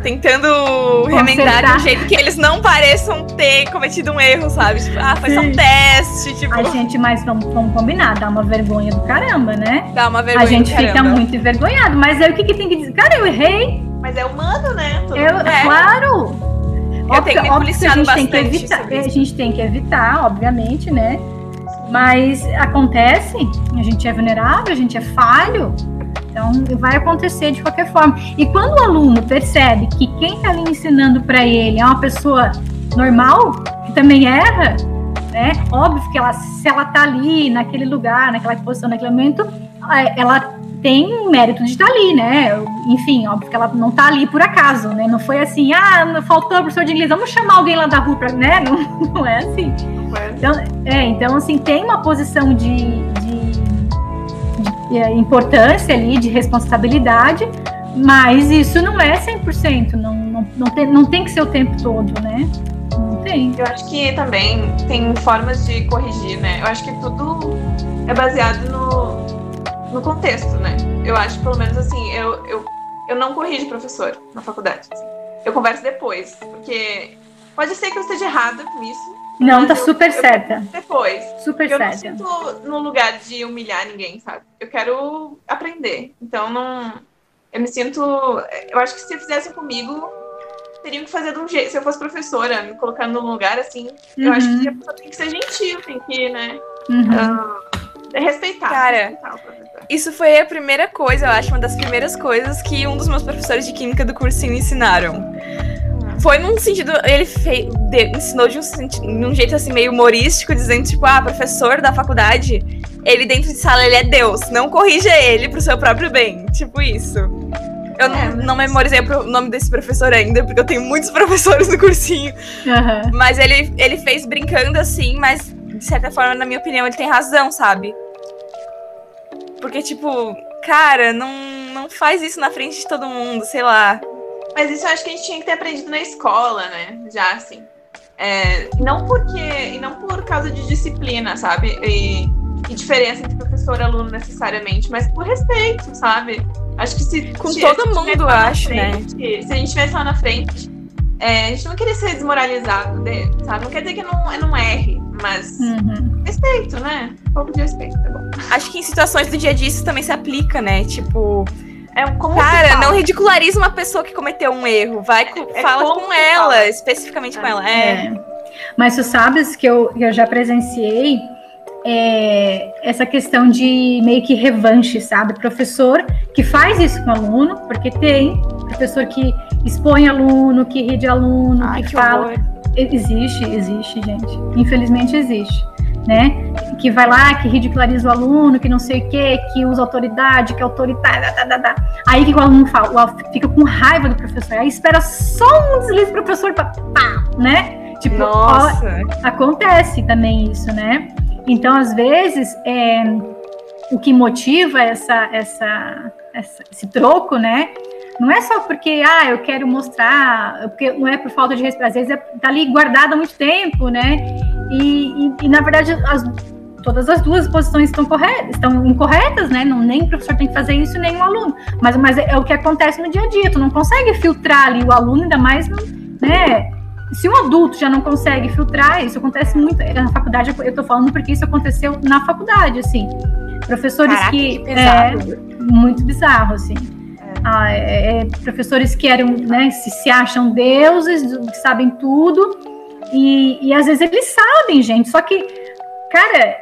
tentando remendar de um jeito que eles não pareçam ter cometido um erro, sabe? Tipo, ah, foi Sim. só um teste, tipo... A gente, mas vamos, vamos combinar, dá uma vergonha do caramba, né? Dá uma vergonha A gente fica muito envergonhado, mas aí o que, que tem que dizer? Cara, eu errei! Mas é humano, né? Tudo eu, é. Claro! Eu tenho me policiado a gente bastante. Tem que evitar, a gente tem que evitar, obviamente, né? Mas acontece, a gente é vulnerável, a gente é falho, então vai acontecer de qualquer forma. E quando o aluno percebe que quem está ali ensinando para ele é uma pessoa normal, que também erra, né? Óbvio que ela, se ela está ali naquele lugar, naquela posição, naquele momento, ela tem mérito de estar ali, né? Enfim, óbvio que ela não está ali por acaso, né? Não foi assim, ah, faltou a professor de inglês, vamos chamar alguém lá da rua para, né? Não, não é assim. Então, é, então, assim, tem uma posição de, de, de é, importância ali, de responsabilidade, mas isso não é 100%, não, não, não, tem, não tem que ser o tempo todo, né? Não tem. Eu acho que também tem formas de corrigir, né? Eu acho que tudo é baseado no, no contexto, né? Eu acho, pelo menos assim, eu, eu, eu não corrijo professor na faculdade. Assim. Eu converso depois, porque pode ser que eu esteja errada com isso. Não, tá eu, super eu, certa. depois. Super eu certa. Eu não sinto no lugar de humilhar ninguém, sabe? Eu quero aprender. Então, não. Eu me sinto. Eu acho que se fizessem comigo, teriam que fazer de um jeito. Se eu fosse professora, me colocando num lugar assim, uhum. eu acho que a pessoa tem que ser gentil, tem que, né? Uhum. Uh, respeitar. Cara, respeitar isso foi a primeira coisa, eu acho, uma das primeiras coisas que um dos meus professores de química do cursinho ensinaram. Foi num sentido, ele fez, de, ensinou de um, de um jeito assim meio humorístico, dizendo tipo, ah, professor da faculdade, ele dentro de sala ele é Deus, não corrija ele pro seu próprio bem, tipo isso. Eu é, não, não memorizei o nome desse professor ainda, porque eu tenho muitos professores no cursinho. Uhum. Mas ele, ele fez brincando assim, mas de certa forma, na minha opinião, ele tem razão, sabe? Porque, tipo, cara, não, não, faz isso na frente de todo mundo, sei lá. Mas isso eu acho que a gente tinha que ter aprendido na escola, né? Já assim. É, não porque. E não por causa de disciplina, sabe? E, e diferença entre professor e aluno necessariamente, mas por respeito, sabe? Acho que se. Com se, todo mundo, acho, né? frente, né? Se a gente estivesse lá na frente, é, a gente não queria ser desmoralizado, de, sabe? Não quer dizer que não, não erre, mas uhum. respeito, né? Um pouco de respeito, tá bom. Acho que em situações do dia a dia isso também se aplica, né? Tipo. É como Cara, não ridiculariza uma pessoa que cometeu um erro. Vai, é, fala com ela, fala. especificamente é. com ela. É. é. Mas tu sabes que eu, eu já presenciei é, essa questão de meio que revanche, sabe? Professor que faz isso com o aluno, porque tem professor que expõe aluno, que ri de aluno, Ai, que, que fala. Horror. Existe, existe, gente. Infelizmente existe né? Que vai lá, que ridiculariza o aluno, que não sei o quê, que usa autoridade, que é autoritário, tá, tá, tá. aí que o aluno fala, o aluno fica com raiva do professor, aí espera só um deslize do professor para pá, né? Tipo, Nossa. Ó, acontece também isso, né? Então, às vezes, é, o que motiva essa, essa, essa, esse troco, né? Não é só porque, ah, eu quero mostrar, porque não é por falta de respeito, às vezes é, tá ali guardado há muito tempo, né? E, e, e na verdade, as, todas as duas posições estão corretas, estão incorretas, né? Não, nem o professor tem que fazer isso, nem o aluno. Mas, mas é, é, o que acontece no dia a dia. Tu não consegue filtrar ali o aluno, ainda mais, né? Se um adulto já não consegue filtrar, isso acontece muito na faculdade. Eu tô falando porque isso aconteceu na faculdade, assim. Professores Caraca, que, que é muito bizarro, assim. É. É, é, professores que eram, né, se, se acham deuses, que sabem tudo, e, e às vezes eles sabem, gente, só que, cara,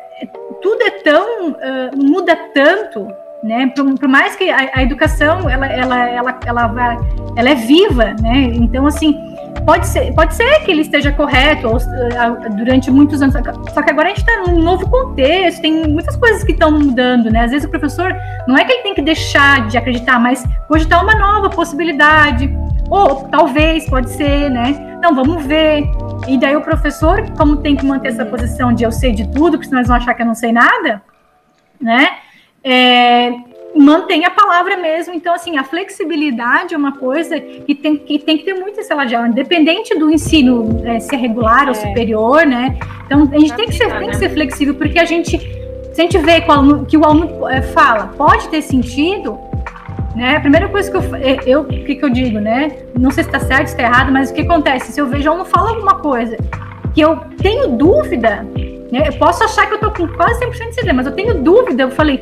tudo é tão. Uh, muda tanto, né? Por, por mais que a, a, educação ela, ela, ela, ela, vai, ela é viva, né? Então, assim, pode ser, pode ser que ele esteja correto ou, uh, durante muitos anos, só que agora a gente está num novo contexto, tem muitas coisas que estão mudando, né? Às vezes o professor não é que ele tem que deixar de acreditar, mas cogitar uma nova possibilidade. Ou talvez, pode ser, né? Não, vamos ver. E daí o professor, como tem que manter essa posição de eu sei de tudo, porque senão eles vão achar que eu não sei nada, né? É, mantém a palavra mesmo. Então, assim, a flexibilidade é uma coisa que tem que, tem que ter muito de aula, independente do ensino é, ser regular é. ou superior, né? Então, a gente tem que, ser, tem que ser flexível, porque a gente, se a gente vê que o aluno, que o aluno é, fala, pode ter sentido, né? A primeira coisa que eu, é, eu que, que eu digo, né? Não sei se está certo, se está errado, mas o que acontece? Se eu vejo aluno fala alguma coisa que eu tenho dúvida, né? Eu posso achar que eu estou com quase 100% de certeza, mas eu tenho dúvida, eu falei,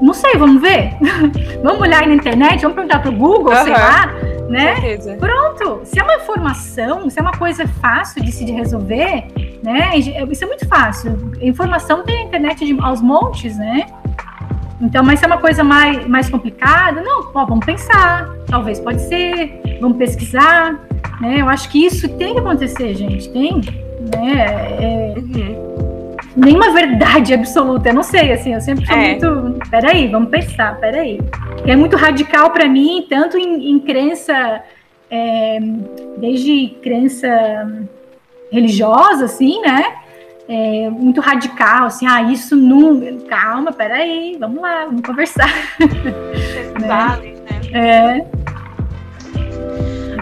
não sei, vamos ver. vamos olhar aí na internet, vamos perguntar para o Google, uhum. sei lá, né? Pronto. Se é uma informação, se é uma coisa fácil de se resolver, né? Isso é muito fácil. Informação tem a internet de, aos montes, né? Então, mas se é uma coisa mais, mais complicada, não, ó, vamos pensar, talvez pode ser, vamos pesquisar, né? Eu acho que isso tem que acontecer, gente, tem, né? É, uhum. Nenhuma verdade absoluta, eu não sei, assim, eu sempre sou é. muito, peraí, vamos pensar, peraí. É muito radical para mim, tanto em, em crença, é, desde crença religiosa, assim, né? é, muito radical, assim, ah, isso não. Calma, peraí, vamos lá, vamos conversar. né? né? É.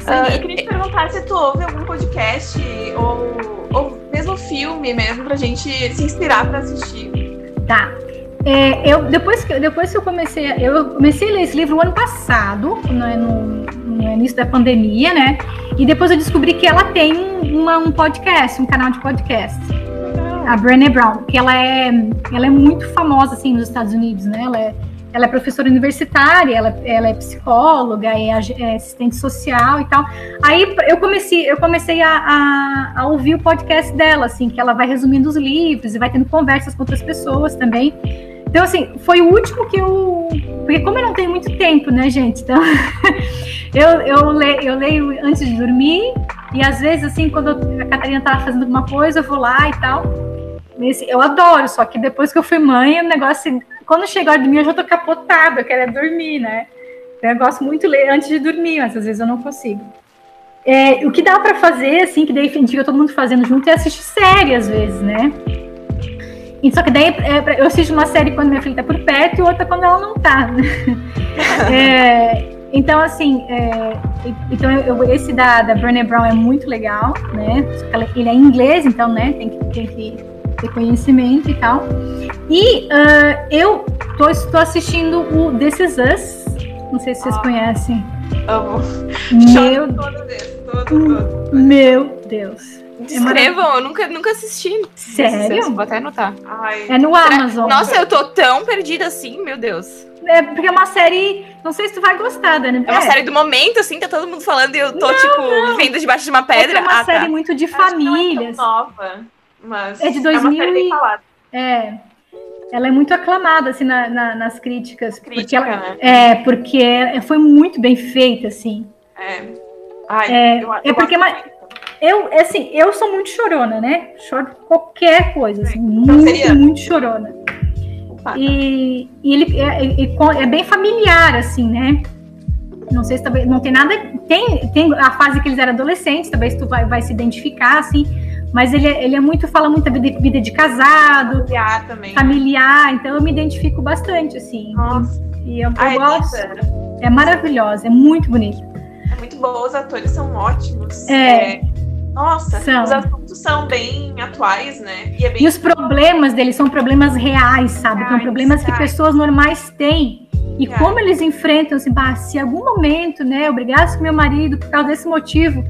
Uh, eu queria te perguntar se tu ouve algum podcast ou, ou filme mesmo pra gente se inspirar para assistir. Tá. É, eu, depois, que, depois que eu comecei, eu comecei a ler esse livro no ano passado, no, no, no início da pandemia, né? E depois eu descobri que ela tem uma, um podcast, um canal de podcast a Brené Brown, que ela é, ela é muito famosa assim nos Estados Unidos, né? Ela é, ela é professora universitária, ela, ela é psicóloga, é, é, assistente social e tal. Aí eu comecei, eu comecei a, a, a, ouvir o podcast dela, assim, que ela vai resumindo os livros e vai tendo conversas com outras pessoas também. Então, assim, foi o último que eu. Porque, como eu não tenho muito tempo, né, gente? Então, eu, eu, le, eu leio antes de dormir, e às vezes, assim, quando a Catarina tá fazendo alguma coisa, eu vou lá e tal. Eu adoro, só que depois que eu fui mãe, o negócio, quando chega a hora de dormir, eu já tô capotada, eu quero é dormir, né? Então, eu gosto muito de ler antes de dormir, mas às vezes eu não consigo. É, o que dá para fazer, assim, que daí que todo mundo fazendo junto, é assistir série, às vezes, né? E só que daí é, eu assisto uma série quando minha filha tá por perto e outra quando ela não tá. é, então, assim, é, então eu, esse da, da Brené Brown é muito legal, né? Ele é em inglês, então, né? Tem que, tem que ter conhecimento e tal. E uh, eu tô, estou assistindo o This Is Us. Não sei se vocês ah, conhecem. Amo. Meu, todo todo, todo. meu Deus. Descrevam, é eu nunca, nunca assisti. Sério? Vou até anotar. Ai. É no Amazon. Nossa, eu tô tão perdida assim, meu Deus. É porque é uma série. Não sei se tu vai gostar, Dani. É uma é. série do momento, assim, tá todo mundo falando e eu tô, não, tipo, não. vivendo debaixo de uma pedra. É, é uma ah, série tá. muito de família. É nova, mas. É de 2000 é e... É. Ela é muito aclamada, assim, na, na, nas críticas. Crítica, porque ela, né? É, porque foi muito bem feita, assim. É. Ai, é, eu, eu é porque. Eu, assim, eu sou muito chorona, né? Choro qualquer coisa, assim, então muito, muito chorona. E, e ele é, é, é, bem familiar, assim, né? Não sei se talvez não tem nada. Tem, tem a fase que eles eram adolescentes, talvez tu vai, vai se identificar, assim. Mas ele, é, ele é muito, fala muito da vida, vida de casado, familiar também. Familiar, então eu me identifico bastante, assim. Nossa. E eu, eu gosto. É maravilhosa, é muito bonita. É muito boa, os atores são ótimos. É. é nossa, são. os assuntos são bem atuais, né? E, é bem... e os problemas deles são problemas reais, sabe? Reais, são problemas reais. que pessoas normais têm. E reais. como eles enfrentam, assim, bah, se em algum momento, né, eu brigasse com meu marido por causa desse motivo,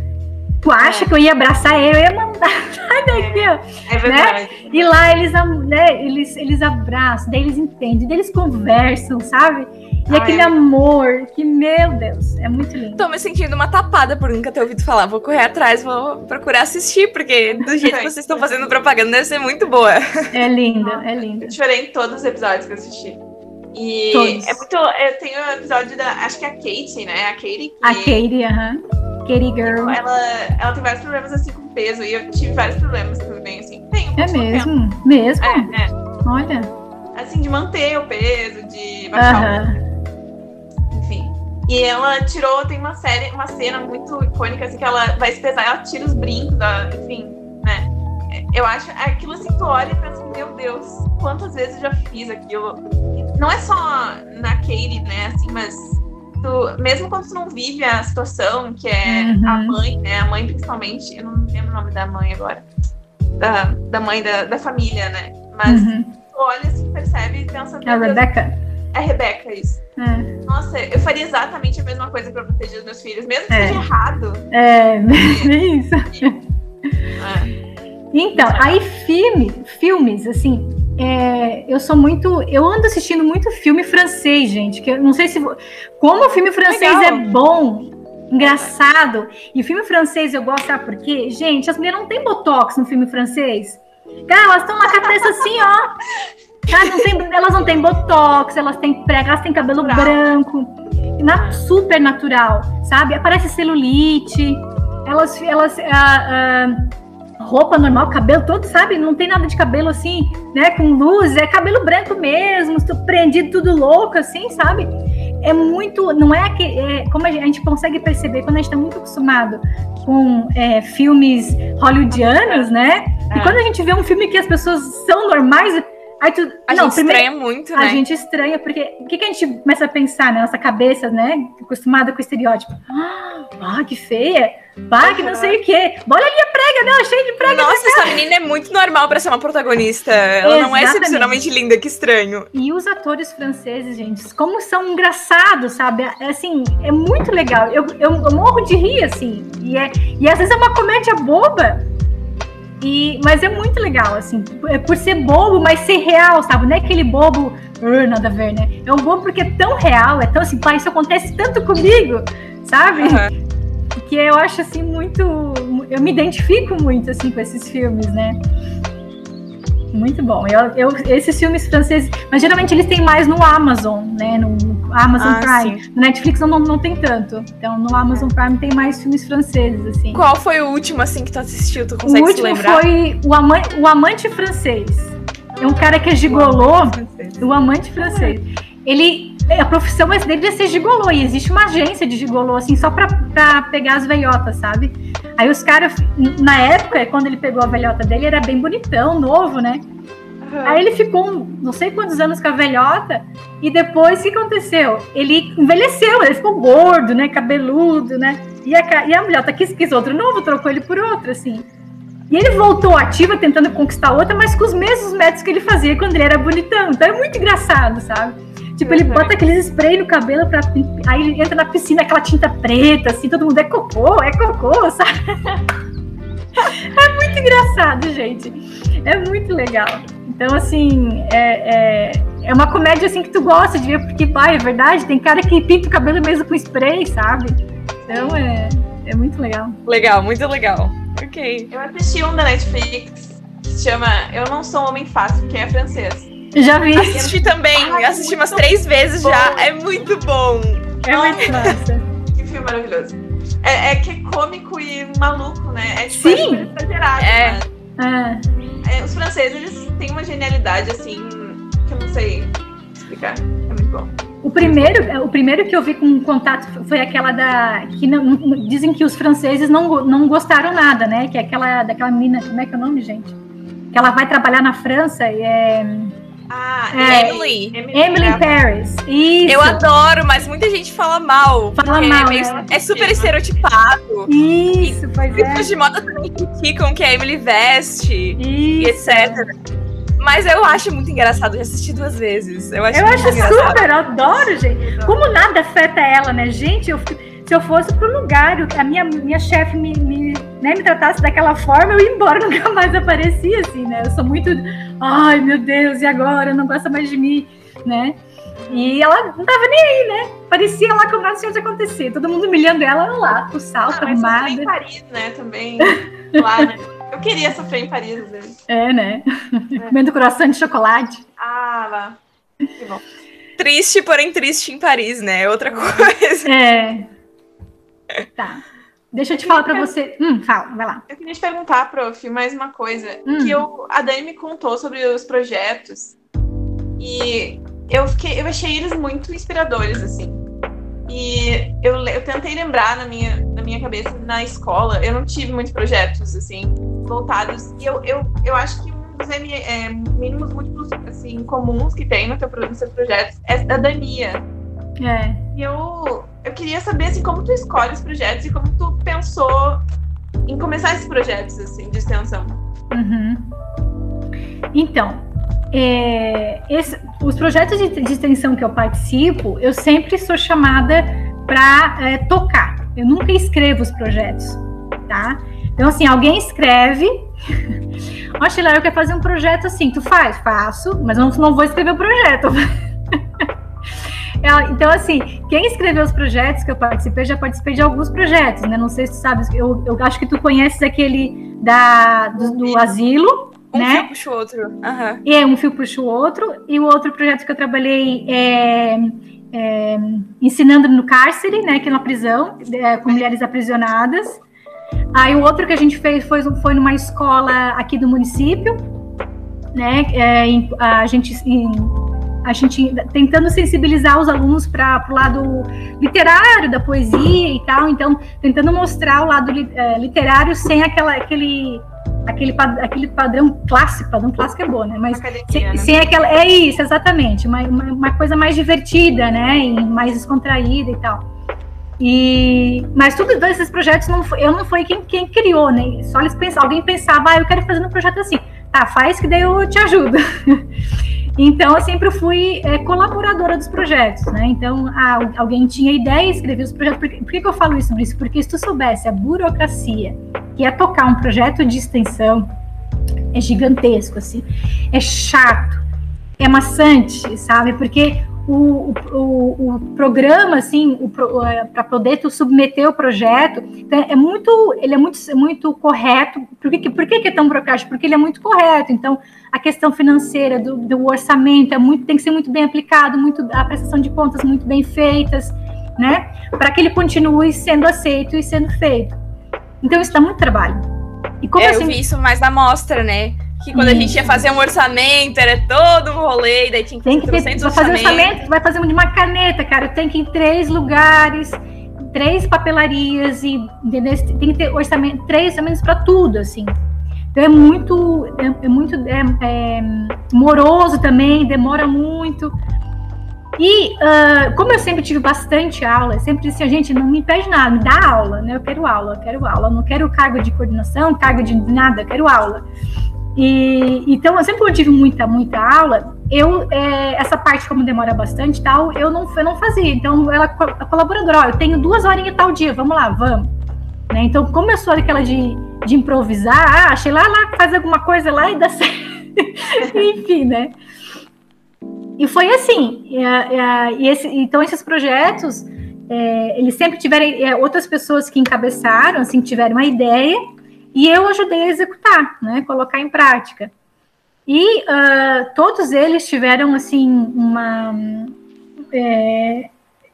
tu acha é. que eu ia abraçar ele, eu ia mandar, sai daqui, é. ó. É verdade. Né? E lá eles, né, eles, eles abraçam, daí eles entendem, daí eles conversam, sabe? E Ai, aquele amor, que, meu Deus, é muito lindo. Tô me sentindo uma tapada por nunca ter ouvido falar. Vou correr atrás, vou procurar assistir, porque do jeito que vocês estão fazendo propaganda deve ser muito boa. É linda, é linda. Eu chorei em todos os episódios que eu assisti. E todos. é muito. Eu tenho um episódio da. Acho que é a Katie, né? A Katie. Que, a Katie, aham. Uh -huh. Katie Girl. Ela, ela tem vários problemas assim com peso. E eu tive vários problemas também, assim. Tenho. É mesmo? Tempo. Mesmo? É, é. Olha. Assim, de manter o peso, de baixar uh -huh. o e ela tirou, tem uma série, uma cena muito icônica, assim, que ela vai se pesar, ela tira os brincos, da, enfim? Eu acho, aquilo assim, tu olha e pensa, meu Deus, quantas vezes eu já fiz aquilo. Não é só na Katie, né, assim, mas tu, mesmo quando tu não vive a situação, que é uhum. a mãe, né, a mãe principalmente, eu não lembro o nome da mãe agora, da, da mãe da, da família, né, mas uhum. tu olha assim, percebe e pensa... A Rebecca? É Rebeca, isso. É. Nossa, eu faria exatamente a mesma coisa pra proteger os meus filhos, mesmo que é. seja errado. É, isso. É. Então, aí filme, filmes, assim, é, eu sou muito. Eu ando assistindo muito filme francês, gente. Que eu não sei se. Como o filme francês Legal. é bom, engraçado. E filme francês eu gosto, sabe por quê? Gente, as mulheres não têm botox no filme francês. Cara, elas estão na cabeça assim, ó. Ah, não tem, elas não têm botox, elas têm prega, elas têm cabelo branco, na, super natural, sabe? Aparece celulite, elas, elas, ah, ah, roupa normal, cabelo todo, sabe? Não tem nada de cabelo assim, né? Com luz, é cabelo branco mesmo, prendido tudo louco, assim, sabe? É muito, não é que, é, como a gente, a gente, consegue perceber quando a gente está muito acostumado com é, filmes hollywoodianos, né? E é. quando a gente vê um filme que as pessoas são normais, Aí tu, a não, gente primeiro, estranha muito, né? A gente estranha, porque o que, que a gente começa a pensar na nossa cabeça, né? Acostumada com o estereótipo. Ah, que feia. Ah, que não sei o quê. Olha ali a prega dela, cheia de prega. Nossa, essa menina é muito normal para ser uma protagonista. Ela Exatamente. não é excepcionalmente linda, que estranho. E os atores franceses, gente, como são engraçados, sabe? É, assim, é muito legal. Eu, eu, eu morro de rir, assim. E, é, e às vezes é uma comédia boba, e, mas é muito legal, assim, é por ser bobo, mas ser real, sabe? Não é aquele bobo, uh, nada a ver, né? É um bobo porque é tão real, é tão assim, pai, isso acontece tanto comigo, sabe? Uhum. Que eu acho, assim, muito. Eu me identifico muito, assim, com esses filmes, né? Muito bom. Eu, eu, esses filmes franceses, mas geralmente eles têm mais no Amazon, né? No Amazon ah, Prime. Sim. No Netflix não, não tem tanto. Então no Amazon Prime tem mais filmes franceses, assim. Qual foi o último, assim, que tu assistiu? Tu consegue o último lembrar? foi o, Ama o Amante Francês. É um cara que é gigolô, o Amante Francês. Ele a profissão dele é ser gigolô, e existe uma agência de gigolô, assim, só pra, pra pegar as velhotas, sabe? Aí os caras, na época, quando ele pegou a velhota dele, era bem bonitão, novo, né? Uhum. Aí ele ficou não sei quantos anos com a velhota, e depois o que aconteceu? Ele envelheceu, ele ficou gordo, né? Cabeludo, né? E a, e a velhota quis, quis outro novo, trocou ele por outro, assim. E ele voltou ativa tentando conquistar outra, mas com os mesmos métodos que ele fazia quando ele era bonitão. Então é muito engraçado, sabe? Tipo, ele bota aqueles spray no cabelo pra. Aí ele entra na piscina, aquela tinta preta, assim, todo mundo é cocô, é cocô, sabe? é muito engraçado, gente. É muito legal. Então, assim, é, é, é, uma comédia assim que tu gosta de ver, porque, pai, é verdade, tem cara que pinta o cabelo mesmo com spray, sabe? Então é, é muito legal. Legal, muito legal. Ok. Eu assisti um da Netflix que se chama Eu Não Sou um Homem Fácil, que é francês. Já vi. Assisti também, Ai, assisti umas três vezes bom. já. É muito bom. É muito massa. que filme maravilhoso. É, é, que é cômico e maluco, né? É tipo, Sim. É exagerado, é. Né? É. Os franceses, eles têm uma genialidade, assim, que eu não sei explicar. É muito bom. O primeiro, o primeiro que eu vi com contato foi aquela da que não, dizem que os franceses não, não gostaram nada, né? Que é aquela daquela menina, como é que é o nome, gente? Que ela vai trabalhar na França e é ah, é, Emily. Emily, Paris. Isso. Eu adoro, mas muita gente fala mal. Fala mal. É, meio, é. é super estereotipado. Isso, pois é. de moda também criticam que a Emily veste Isso. e etc. Mas eu acho muito engraçado, já assisti duas vezes. Eu acho, eu acho engraçado. super, eu adoro, gente. Como nada afeta ela, né? Gente, eu fico se eu fosse pro lugar, a minha, minha chefe me, me, né, me tratasse daquela forma, eu ia embora, nunca mais aparecia, assim, né? Eu sou muito, ai meu Deus, e agora? Não gosta mais de mim, né? E ela não tava nem aí, né? Parecia lá como nada tinha acontecer. Todo mundo humilhando ela lá, com salto, ah, armada. em Paris, né? Também. lá, né? Eu queria sofrer em Paris, às vezes. É, né? É. Comendo coração de chocolate. Ah, lá. Que bom. Triste, porém triste em Paris, né? Outra coisa. É. Tá. Deixa eu te falar para você. Hum, fala, vai lá. Eu queria te perguntar, prof, mais uma coisa. Hum. Que eu, a Dani me contou sobre os projetos e eu, fiquei, eu achei eles muito inspiradores, assim. E eu, eu tentei lembrar na minha, na minha cabeça, na escola, eu não tive muitos projetos, assim, voltados. E eu, eu, eu acho que um dos é, mínimos múltiplos, assim, comuns que tem no, teu, no seu projeto é a Dania. É. E eu, eu queria saber assim, como tu escolhe os projetos e como tu pensou em começar esses projetos assim, de extensão. Uhum. Então, é, esse, os projetos de, de, extensão que eu participo, eu sempre sou chamada para é, tocar. Eu nunca escrevo os projetos, tá? Então, assim, alguém escreve. Ó, Sheila, eu quero fazer um projeto assim. Tu faz? Faço, mas eu não, não vou escrever o projeto. É, então, assim, quem escreveu os projetos que eu participei, já participei de alguns projetos, né? Não sei se tu sabes, eu, eu acho que tu conheces aquele da, do, do asilo, um né? fio puxa o outro. Uhum. É, um fio puxa o outro. E o outro projeto que eu trabalhei é, é ensinando no cárcere, né? Que é na prisão, é, com mulheres aprisionadas. Aí o outro que a gente fez foi, foi numa escola aqui do município, né? É, a gente em, a gente tentando sensibilizar os alunos para o lado literário da poesia e tal, então tentando mostrar o lado é, literário sem aquela, aquele aquele, aquele padrão clássico, padrão clássico é bom, né? Mas sem, né? sem, aquela. É isso, exatamente. Uma, uma, uma, coisa mais divertida, né? E mais descontraída e tal. E, mas tudo esses projetos não foi, eu não fui quem, quem criou, né? Só eles pensavam, alguém pensava, ah, eu quero fazer um projeto assim. Tá, faz que daí eu te ajudo. Então, eu sempre fui é, colaboradora dos projetos, né? Então, alguém tinha ideia e escrevia os projetos. Por, por, que, que eu falo isso, isso? Porque se tu soubesse a burocracia que é tocar um projeto de extensão, é gigantesco, assim. É chato, é maçante, sabe? Porque o, o, o programa, assim, para poder tu submeter o projeto, então, é muito, ele é muito, muito correto. Por que, por que, que é tão burocrático? Porque ele é muito correto. Então, a questão financeira do, do orçamento é muito, tem que ser muito bem aplicado, muito, a prestação de contas muito bem feitas, né? Para que ele continue sendo aceito e sendo feito. Então, isso dá muito trabalho. E como é, assim... Eu vi isso mais na mostra, né? Que quando Isso. a gente ia fazer um orçamento, era todo um rolê, e daí tinha que fazer tem que ter, fazer orçamento, vai fazer de uma caneta, cara. Tem que ir em três lugares, três papelarias, e entendeu? tem que ter orçamento, três orçamentos para tudo, assim. Então é muito, é, é muito é, é, moroso também, demora muito. E uh, como eu sempre tive bastante aula, sempre disse, gente, não me impede nada, me dá aula, né? Eu quero aula, eu quero aula, eu não quero cargo de coordenação, cargo de nada, eu quero aula. E então, eu sempre eu tive muita, muita aula, eu é, essa parte como demora bastante tal, eu não, eu não fazia. Então, ela a colaboradora, ó, eu tenho duas horinhas tal dia, vamos lá, vamos. Né? Então, sou aquela de, de improvisar, ah, achei lá, lá, faz alguma coisa lá e dá certo. Enfim, né? E foi assim. E, e esse, então, esses projetos, é, eles sempre tiveram é, outras pessoas que encabeçaram, assim, tiveram uma ideia, e eu ajudei a executar, né, colocar em prática. E uh, todos eles tiveram, assim, uma. É,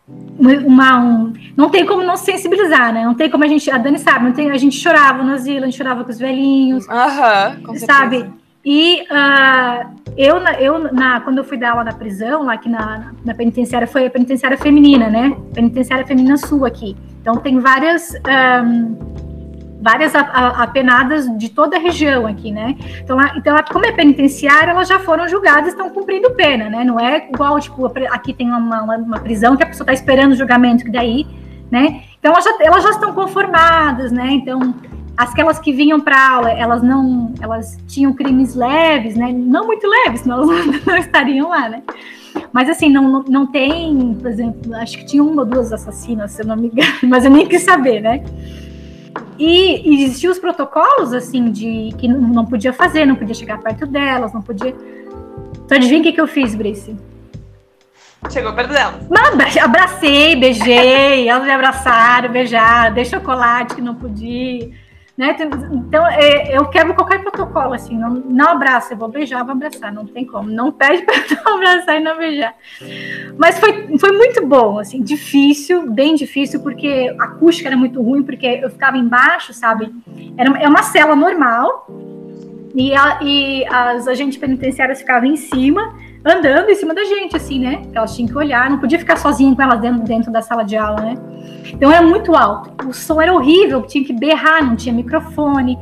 uma um, não tem como não sensibilizar, né? Não tem como a gente. A Dani sabe, não tem, a gente chorava no asilo, a gente chorava com os velhinhos. Aham, uh -huh, sabe? E uh, eu, eu na, quando eu fui dar aula na prisão, lá aqui na, na penitenciária, foi a penitenciária feminina, né? Penitenciária feminina sul aqui. Então tem várias. Um, várias apenadas de toda a região aqui, né? Então, então, como é penitenciária, elas já foram julgadas, estão cumprindo pena, né? Não é igual, tipo, aqui tem uma, uma, uma prisão que a pessoa está esperando o julgamento, que daí, né? Então, elas já, elas já estão conformadas, né? Então, aquelas que vinham para aula, elas não, elas tinham crimes leves, né? Não muito leves, senão elas não estariam lá, né? Mas assim, não, não tem, por exemplo, acho que tinha uma ou duas assassinas, se eu não me engano, mas eu nem quis saber, né? E, existiam os protocolos, assim, de que não podia fazer, não podia chegar perto delas, não podia. Então adivinha o que, que eu fiz, Brice? Chegou perto dela. Abracei, beijei, elas me abraçaram, beijaram, dei chocolate que não podia. Né? Então, é, eu quebro qualquer protocolo, assim, não, não abraço, eu vou beijar, vou abraçar, não tem como. Não pede para não abraçar e não beijar. Mas foi, foi muito bom, assim, difícil, bem difícil, porque a acústica era muito ruim, porque eu ficava embaixo, sabe? Era, é uma cela normal, e, a, e as agentes penitenciárias ficavam em cima, andando em cima da gente, assim, né? Elas tinham que olhar, não podia ficar sozinha com elas dentro, dentro da sala de aula, né? Então era muito alto. O som era horrível, tinha que berrar, não tinha microfone.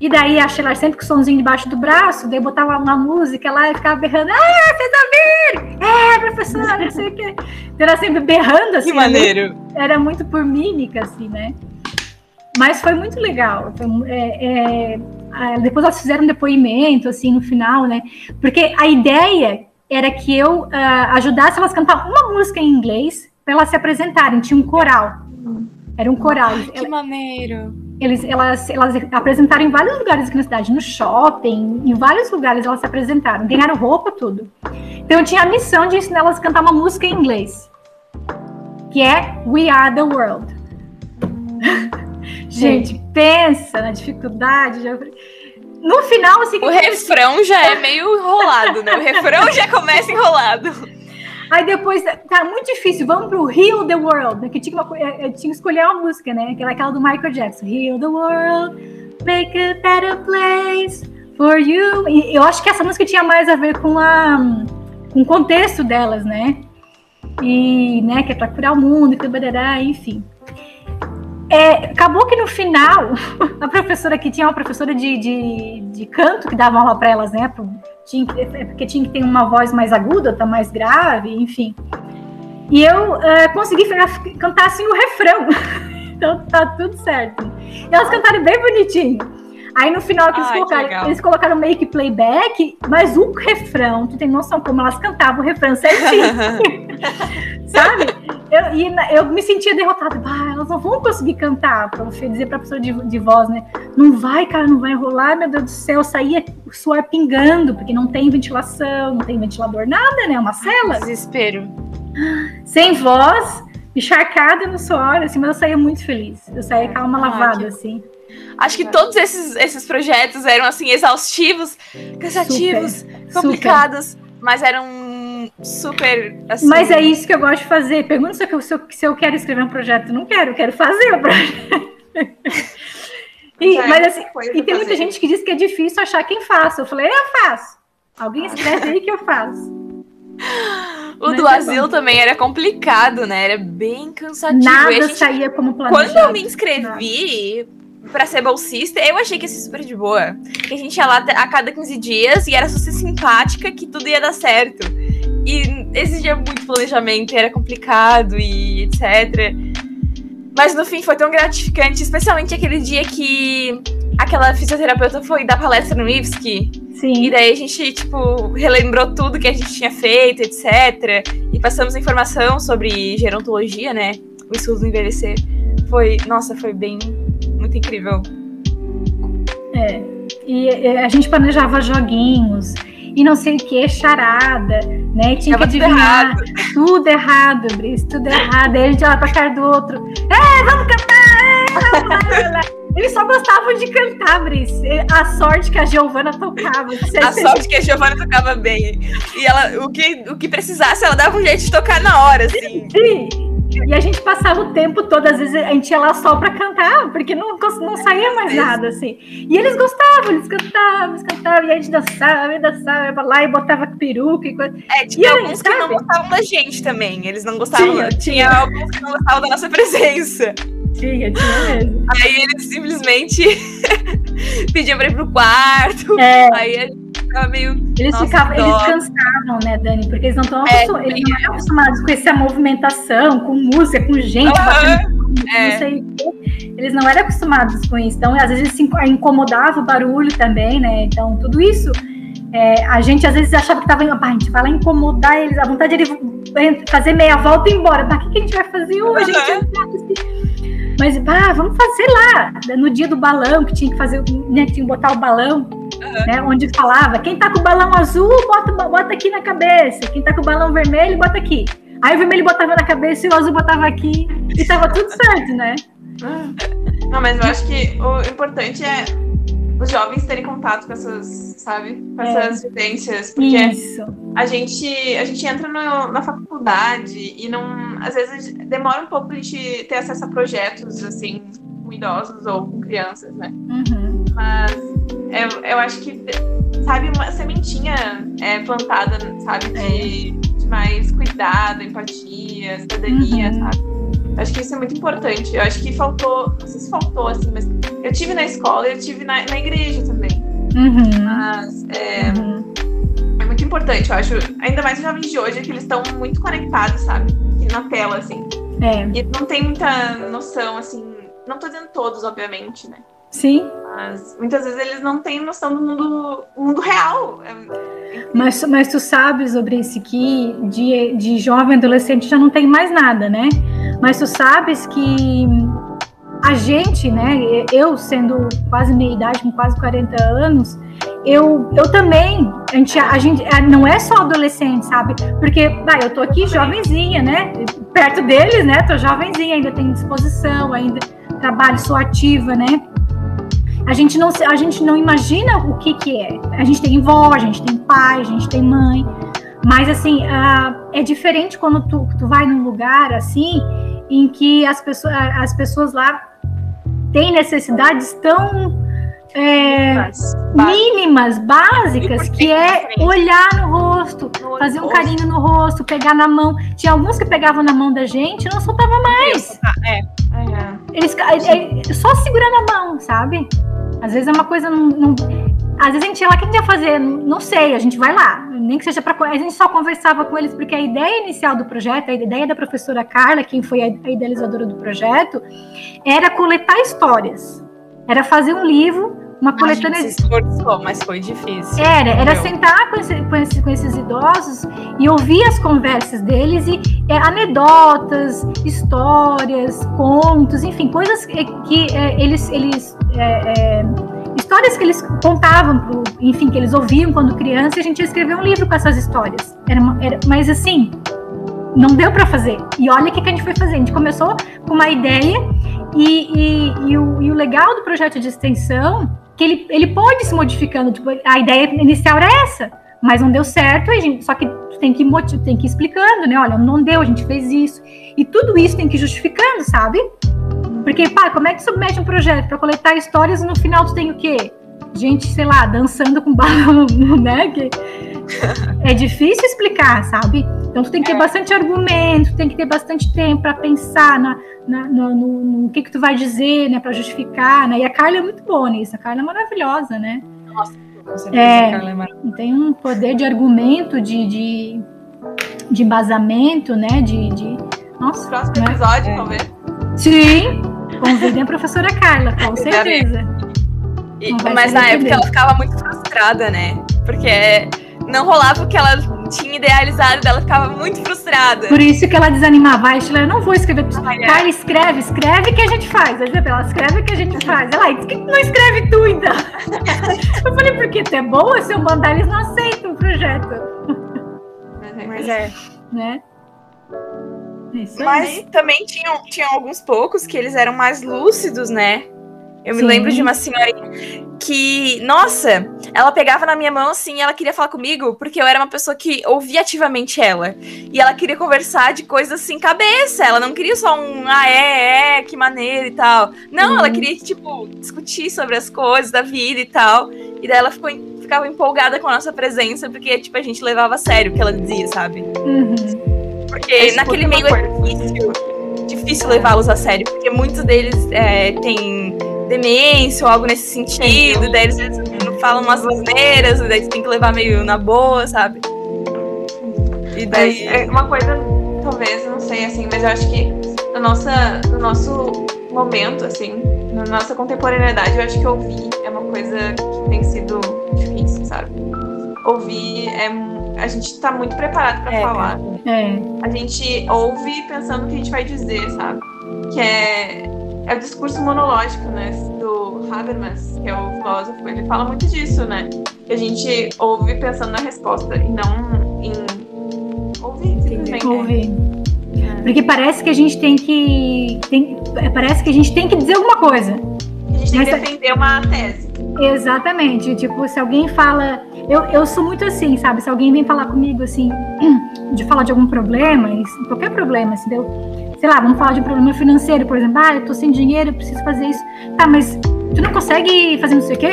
E daí a Sheila sempre com o somzinho debaixo do braço, daí botava uma música lá e ficava berrando, ah, vocês ouviram? É, professora, não sei o quê. Então era sempre berrando, assim. Que maneiro. Era muito por mímica, assim, né? Mas foi muito legal. Foi, é, é, depois elas fizeram um depoimento, assim, no final, né? Porque a ideia era que eu uh, ajudasse elas a cantar uma música em inglês para elas se apresentarem. Tinha um coral. Era um coral. Que maneiro. Eles, elas, elas apresentaram em vários lugares aqui na cidade, no shopping, em vários lugares elas se apresentaram, ganharam roupa, tudo. Então eu tinha a missão de ensinar elas a cantar uma música em inglês, que é We Are the World. Gente, pensa na dificuldade. Já... No final, assim. O refrão já é meio enrolado, né? O refrão já começa enrolado. Aí depois, tá muito difícil, vamos pro Heal the World, né? Que tinha, uma, eu tinha que escolher uma música, né? Que era aquela do Michael Jackson. Heal the World, make a better place for you. E eu acho que essa música tinha mais a ver com, a, com o contexto delas, né? E, né, que é pra curar o mundo, que enfim. É, acabou que no final, a professora que tinha uma professora de, de, de canto que dava aula para elas, né? Tinha, é, porque tinha que ter uma voz mais aguda, tá mais grave, enfim. E eu uh, consegui cantar assim o refrão. então tá tudo certo. E elas cantaram bem bonitinho. Aí no final que eles, Ai, colocaram, que eles colocaram meio que playback, mas o refrão, tu tem noção como elas cantavam o refrão certinho. Sabe? Eu, e eu me sentia derrotada. Bah, elas não vão conseguir cantar, pra dizer pra pessoa de, de voz, né? Não vai, cara, não vai rolar, meu Deus do céu. Saía o suor pingando, porque não tem ventilação, não tem ventilador, nada, né? Uma cela. Desespero. Sem voz, encharcada no suor, assim, mas eu saía muito feliz. Eu saía com a alma lavada, assim. Acho que todos esses, esses projetos eram assim exaustivos, cansativos, super, complicados, super. mas eram super assim. Mas é isso que eu gosto de fazer. Pergunta se eu, se eu, se eu quero escrever um projeto. Não quero, eu quero fazer o projeto. e, mas assim, e tem muita gente que diz que é difícil achar quem faça. Eu falei, eu faço. Alguém escreve aí que eu faço. O Mas do é asilo bom. também era complicado, né? Era bem cansativo. Nada gente, saía como planejado. Quando eu me inscrevi, Nada pra ser bolsista, eu achei que ia ser super de boa. Que a gente ia lá a cada 15 dias e era só ser simpática que tudo ia dar certo. E exigia muito planejamento, era complicado e etc. Mas no fim foi tão gratificante, especialmente aquele dia que aquela fisioterapeuta foi dar palestra no IFSC. Sim. E daí a gente, tipo, relembrou tudo que a gente tinha feito, etc. E passamos informação sobre gerontologia, né? O estudo do envelhecer. Foi, nossa, foi bem, muito incrível. É. E a gente planejava joguinhos e não sei o que, charada, né? Tinha Tava que tudo adivinhar errado. tudo errado, Brice, tudo errado. Aí a gente olhava pra cara do outro, é, vamos cantar, é, vamos lá, vamos lá. Eles só gostavam de cantar, Brice. A sorte que a Giovana tocava. A sorte que a Giovana tocava bem. E ela, o que, o que precisasse, ela dava um jeito de tocar na hora, assim. Sim. E a gente passava o tempo todo, às vezes a gente ia lá só pra cantar, porque não, não saía mais nada, assim. E eles gostavam, eles cantavam, eles cantavam, e a gente dançava, e dançava, ia pra lá e botava peruca e coisa. É, E tinha aí, alguns que não gostavam da gente também. Eles não gostavam. Tinha, Tinha, tinha. alguns que não gostavam da nossa presença. Tinha, tinha mesmo. Aí eles simplesmente pediam pra ir pro quarto. É. Aí a gente ficava meio. Eles Nossa, ficavam, eles cansavam, né, Dani? Porque eles não estão É, não eram acostumados com essa movimentação, com música, com gente, Aham, batendo, é. não sei. Eles não eram acostumados com isso. Então, às vezes, eles se inco- incomodava o barulho também, né? Então, tudo isso. é, a gente às vezes achava que tava indo, "Pá, a gente vai lá incomodar eles, a vontade de fazer meia volta e ir embora. Mas o que, que a gente vai fazer hoje? A gente sabe. Mas, pá, vamos fazer lá, no dia do balão, que tinha que fazer, né, que tinha que botar o balão, né, onde falava, quem tá com o balão azul, bota, bota aqui na cabeça, quem tá com o balão vermelho, bota aqui. Aí o vermelho botava na cabeça e o azul botava aqui, e tava tudo certo, né? Não, mas eu acho que o importante é os jovens terem contato com essas, sabe? Com É. essas vivências. Porque Isso. a gente, a gente entra no- na faculdade e não. Às vezes demora um pouco pra gente ter acesso a projetos, assim, com idosos ou com crianças, né? Uhum. Mas eu, eu acho que, sabe, uma sementinha é plantada, sabe, de, de mais cuidado, empatia, cidadania, Uhum. sabe? Acho que isso é muito importante. Eu acho que faltou, não sei se faltou, assim, mas eu tive na escola e eu tive na, na igreja também. Uhum. Mas é, Uhum. é muito importante, eu acho. Ainda mais os jovens de hoje, que eles estão muito conectados, sabe? Na tela, assim. É, E não tem muita noção, assim. Não tô dizendo todos, obviamente, né? sim. Mas muitas vezes eles não têm noção do mundo, mundo real. É- Mas, mas tu sabes, Obrice, que de, de jovem adolescente já não tem mais nada, né? Mas tu sabes que a gente, né? Eu sendo quase meia idade, com quase 40 anos, eu, eu também, a gente, a gente a- não é só adolescente, sabe? Porque, vai, eu tô aqui jovenzinha, né? Perto deles, né? Tô jovenzinha, ainda tenho disposição, ainda trabalho, sou ativa, né? A gente não, a gente não imagina o que que é. A gente tem vó, a gente tem pai, a gente tem mãe. Mas, assim, ah, é diferente quando tu, tu vai num lugar, assim, em que as pessoas, as pessoas lá têm necessidades tão é, Mas, mínimas, básicas, que é olhar no rosto, no fazer um rosto, carinho no rosto, pegar na mão. Tinha alguns que pegavam na mão da gente e não soltavam mais. É, é. Eles é só segurando a mão, sabe? Às vezes é uma coisa não, não- às vezes a gente ia lá, o que a gente ia fazer? Não sei, a gente vai lá. Nem que seja para a gente só conversava com eles porque a ideia inicial do projeto, a ideia da professora Carla, quem foi a idealizadora do projeto, era coletar histórias. Era fazer um livro, uma a gente coletânea se esforçou, mas foi difícil. era, era Meu. sentar com, esse- com esse- com esses idosos e ouvir as conversas deles e é, anedotas, histórias, contos, enfim, coisas que, que, é, eles, eles é, é, histórias que eles contavam, enfim, que eles ouviam quando criança e a gente ia escrever um livro com essas histórias. Era, era- mas assim, não deu para fazer. E olha o que, que a gente foi fazer. A gente começou com uma ideia e, e- e o, e o legal do projeto de extensão que ele, ele pode se modificando. Tipo, a ideia inicial era essa, mas não deu certo. Gente, só que tem que tem que ir explicando, né? Olha, não deu, a gente fez isso. E tudo isso tem que ir justificando, sabe? Porque, pá, como é que submete um projeto para coletar histórias e no final tu tem o quê? Gente, sei lá, dançando com balão, né? Que é difícil explicar, sabe? Então tu tem que ter é. bastante argumento, tem que ter bastante tempo para pensar na, na no, no, no, que que tu vai dizer, né, para justificar, né? E a Carla é muito boa nisso, a Carla é maravilhosa, né? Nossa, com certeza é, a Carla é maravilhosa. Tem um poder de argumento, de, de, de embasamento, né, de... de nossa, Próximo né? episódio, é. talvez. Sim, convidem a professora Carla, com certeza. E, mas na época ela ficava muito frustrada, né? Porque não rolava o que ela tinha idealizado, ela ficava muito frustrada. Por isso que ela desanimava. Ela, eu não vou escrever. Ah, é. Carla, escreve, escreve que a gente faz. A Isabela, escreve que a gente faz. Ela, por que não escreve tu, então? eu falei, porque tu é boa, se eu mandar, eles não aceitam o projeto. Mas é. Né? Isso Mas aí. também tinham, tinham alguns poucos que eles eram mais lúcidos, né? Eu me Sim. lembro de uma senhorinha que, nossa, ela pegava na minha mão assim, ela queria falar comigo, porque eu era uma pessoa que ouvia ativamente ela. E ela queria conversar de coisas assim, cabeça. Ela não queria só um, ah, é, é, que maneira e tal. Não, uhum. ela queria, tipo, discutir sobre as coisas da vida e tal. E daí ela ficou, ficava empolgada com a nossa presença, porque, tipo, a gente levava a sério o que ela dizia, sabe? Uhum. Porque é, naquele meio é difícil, difícil levá-los a sério, porque muitos deles é, têm demência ou algo nesse sentido, daí eles não falam umas asneiras, daí você tem que levar meio na boa, sabe? E daí. É uma coisa, talvez, não sei, assim, mas eu acho que no, nossa, no nosso momento, assim, na nossa contemporaneidade, eu acho que ouvir é uma coisa que tem sido difícil, sabe? Ouvir é. A gente tá muito preparado para é, falar. É. A gente ouve pensando o que a gente vai dizer, sabe? Que é é o discurso monológico, né, do Habermas, que é o filósofo, ele fala muito disso, né, que a gente ouve pensando na resposta e não em ouvir, simplesmente. Ouvir. É. Porque parece que a gente tem que tem, parece que a gente tem que dizer alguma coisa. A gente tem que defender uma tese. Exatamente. Tipo, se alguém fala. Eu, eu sou muito assim, sabe? Se alguém vem falar comigo, assim, de falar de algum problema, qualquer problema, se deu sei lá, vamos falar de um problema financeiro, por exemplo, ah, eu tô sem dinheiro, eu preciso fazer isso. Tá, mas tu não consegue fazer não sei o quê?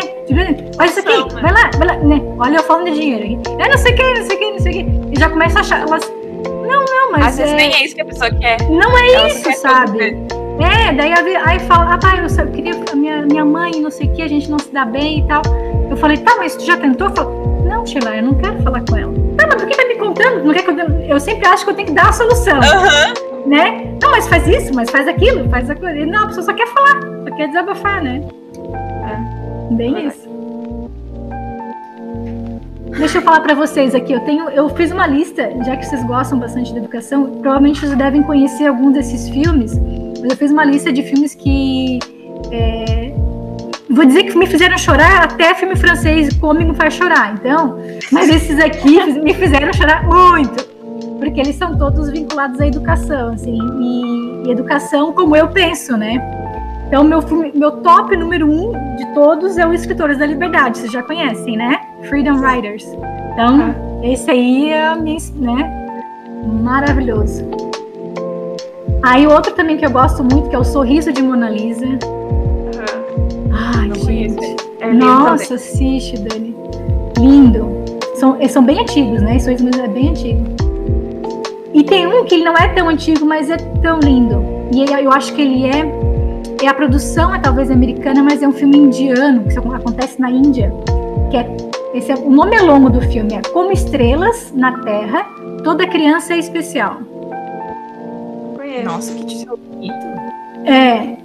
Olha isso aqui, vai lá, vai lá, né? Olha eu falando de dinheiro. Eu não sei o quê, não sei o quê, não sei o quê. E já começa a achar, elas, não, não, mas Às é... vezes nem é isso que a pessoa quer. Não é Ela isso, sabe? É, daí aí fala, ah, pai, eu, eu queria, minha, minha mãe, não sei o que, a gente não se dá bem e tal. Eu falei, tá, mas tu já tentou? Eu não, Sheila, eu não quero falar com ela. Tá, mas por que vai me contando? Não quer que eu, eu sempre acho que eu tenho que dar a solução. Uhum né? Não, mas faz isso, mas faz aquilo, faz aquilo. Não, a pessoa só quer falar, só quer desabafar, né? É, bem isso. Deixa eu falar para vocês aqui, eu tenho, eu fiz uma lista, já que vocês gostam bastante de educação, provavelmente vocês devem conhecer alguns desses filmes, mas eu fiz uma lista de filmes que é, vou dizer que me fizeram chorar, até filme francês cômico faz chorar, então, mas esses aqui me fizeram chorar muito porque eles são todos vinculados à educação, assim, e, e educação como eu penso, né? Então, meu, meu top número um de todos é o Escritores da Liberdade, vocês já conhecem, né? Freedom Writers. Então, esse aí é, né? Maravilhoso. Aí, outro também que eu gosto muito, que é o Sorriso de Mona Lisa. Ai, Não gente. É Nossa, assiste, Dani. Lindo. São, são bem antigos, né? Sorriso Mona Lisa é bem antigo. E tem um que ele não é tão antigo, mas é tão lindo. E eu acho que ele é. é a produção é talvez americana, mas é um filme indiano, que acontece na Índia. Que é, esse é, o nome é longo do filme, é Como Estrelas na Terra, Toda Criança é Especial. Nossa, que título bonito. É.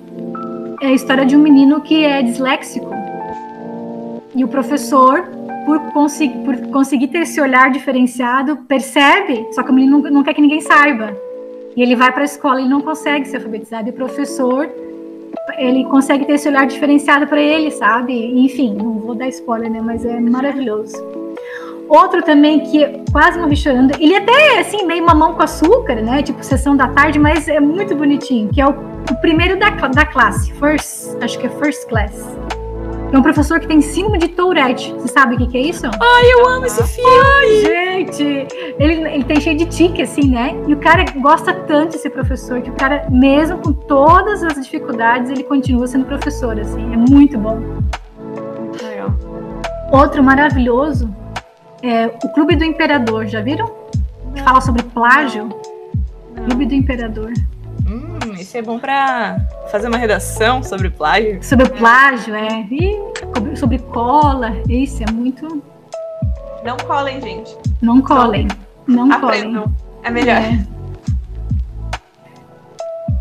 É a história de um menino que é disléxico. E o professor por, conseguir, por conseguir ter esse olhar diferenciado, percebe, só que o menino não, não quer que ninguém saiba. E ele vai para a escola e não consegue ser alfabetizado. E o professor, ele consegue ter esse olhar diferenciado para ele, sabe? Enfim, não vou dar spoiler, né? Mas é maravilhoso. Outro também que quase morri chorando, ele até assim, meio mamão com açúcar, né? Tipo sessão da tarde, mas é muito bonitinho, que é o, o primeiro da, da classe, first, acho que é first class. É um professor que tem síndrome de Tourette. Você sabe o que, que é isso? Ai, eu amo esse filme! Ai, gente! Ele, ele tem cheio de tique, assim, né? E o cara gosta tanto desse professor que o cara, mesmo com todas as dificuldades, ele continua sendo professor, assim. É muito bom. Legal. Outro maravilhoso é o Clube do Imperador. Já viram? que fala sobre plágio. Clube do Imperador. Hum, isso é bom pra fazer uma redação sobre plágio. Sobre plágio, é. E sobre cola. Isso é muito. Não colem, gente. Não colem. Não Aprendam. colem. É melhor. É.